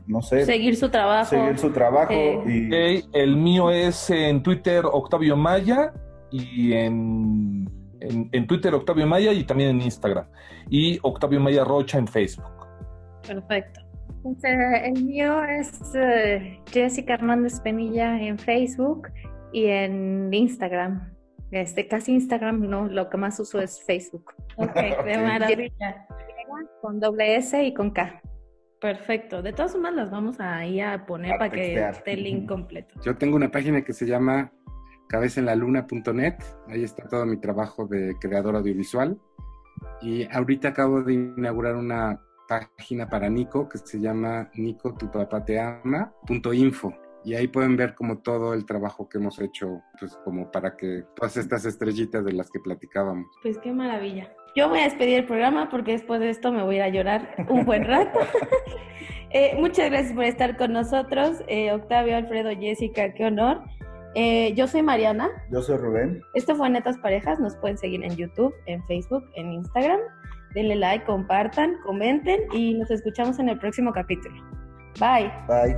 no sé. Seguir su trabajo. Seguir su trabajo. Y... el mío es en Twitter Octavio Maya y en, en, en Twitter Octavio Maya y también en Instagram. Y Octavio Maya Rocha en Facebook. Perfecto. el mío es eh, Jessica Hernández Penilla en Facebook y en Instagram. Este, casi Instagram, no, lo que más uso es Facebook. Ok, de maravilla. Con doble S y con K. Perfecto. De todas formas, las vamos a ir a poner para que esté el link completo. Yo tengo una página que se llama cabezaenlaluna.net. Ahí está todo mi trabajo de creador audiovisual. Y ahorita acabo de inaugurar una página para Nico que se llama Nico tu papá te ama.info y ahí pueden ver como todo el trabajo que hemos hecho, pues como para que todas estas estrellitas de las que platicábamos. Pues qué maravilla. Yo voy a despedir el programa porque después de esto me voy a llorar un buen rato. Eh, muchas gracias por estar con nosotros, eh, Octavio, Alfredo, Jessica, qué honor. Eh, yo soy Mariana. Yo soy Rubén. Esto fue Netas Parejas. Nos pueden seguir en YouTube, en Facebook, en Instagram denle like, compartan, comenten y nos escuchamos en el próximo capítulo. Bye. Bye.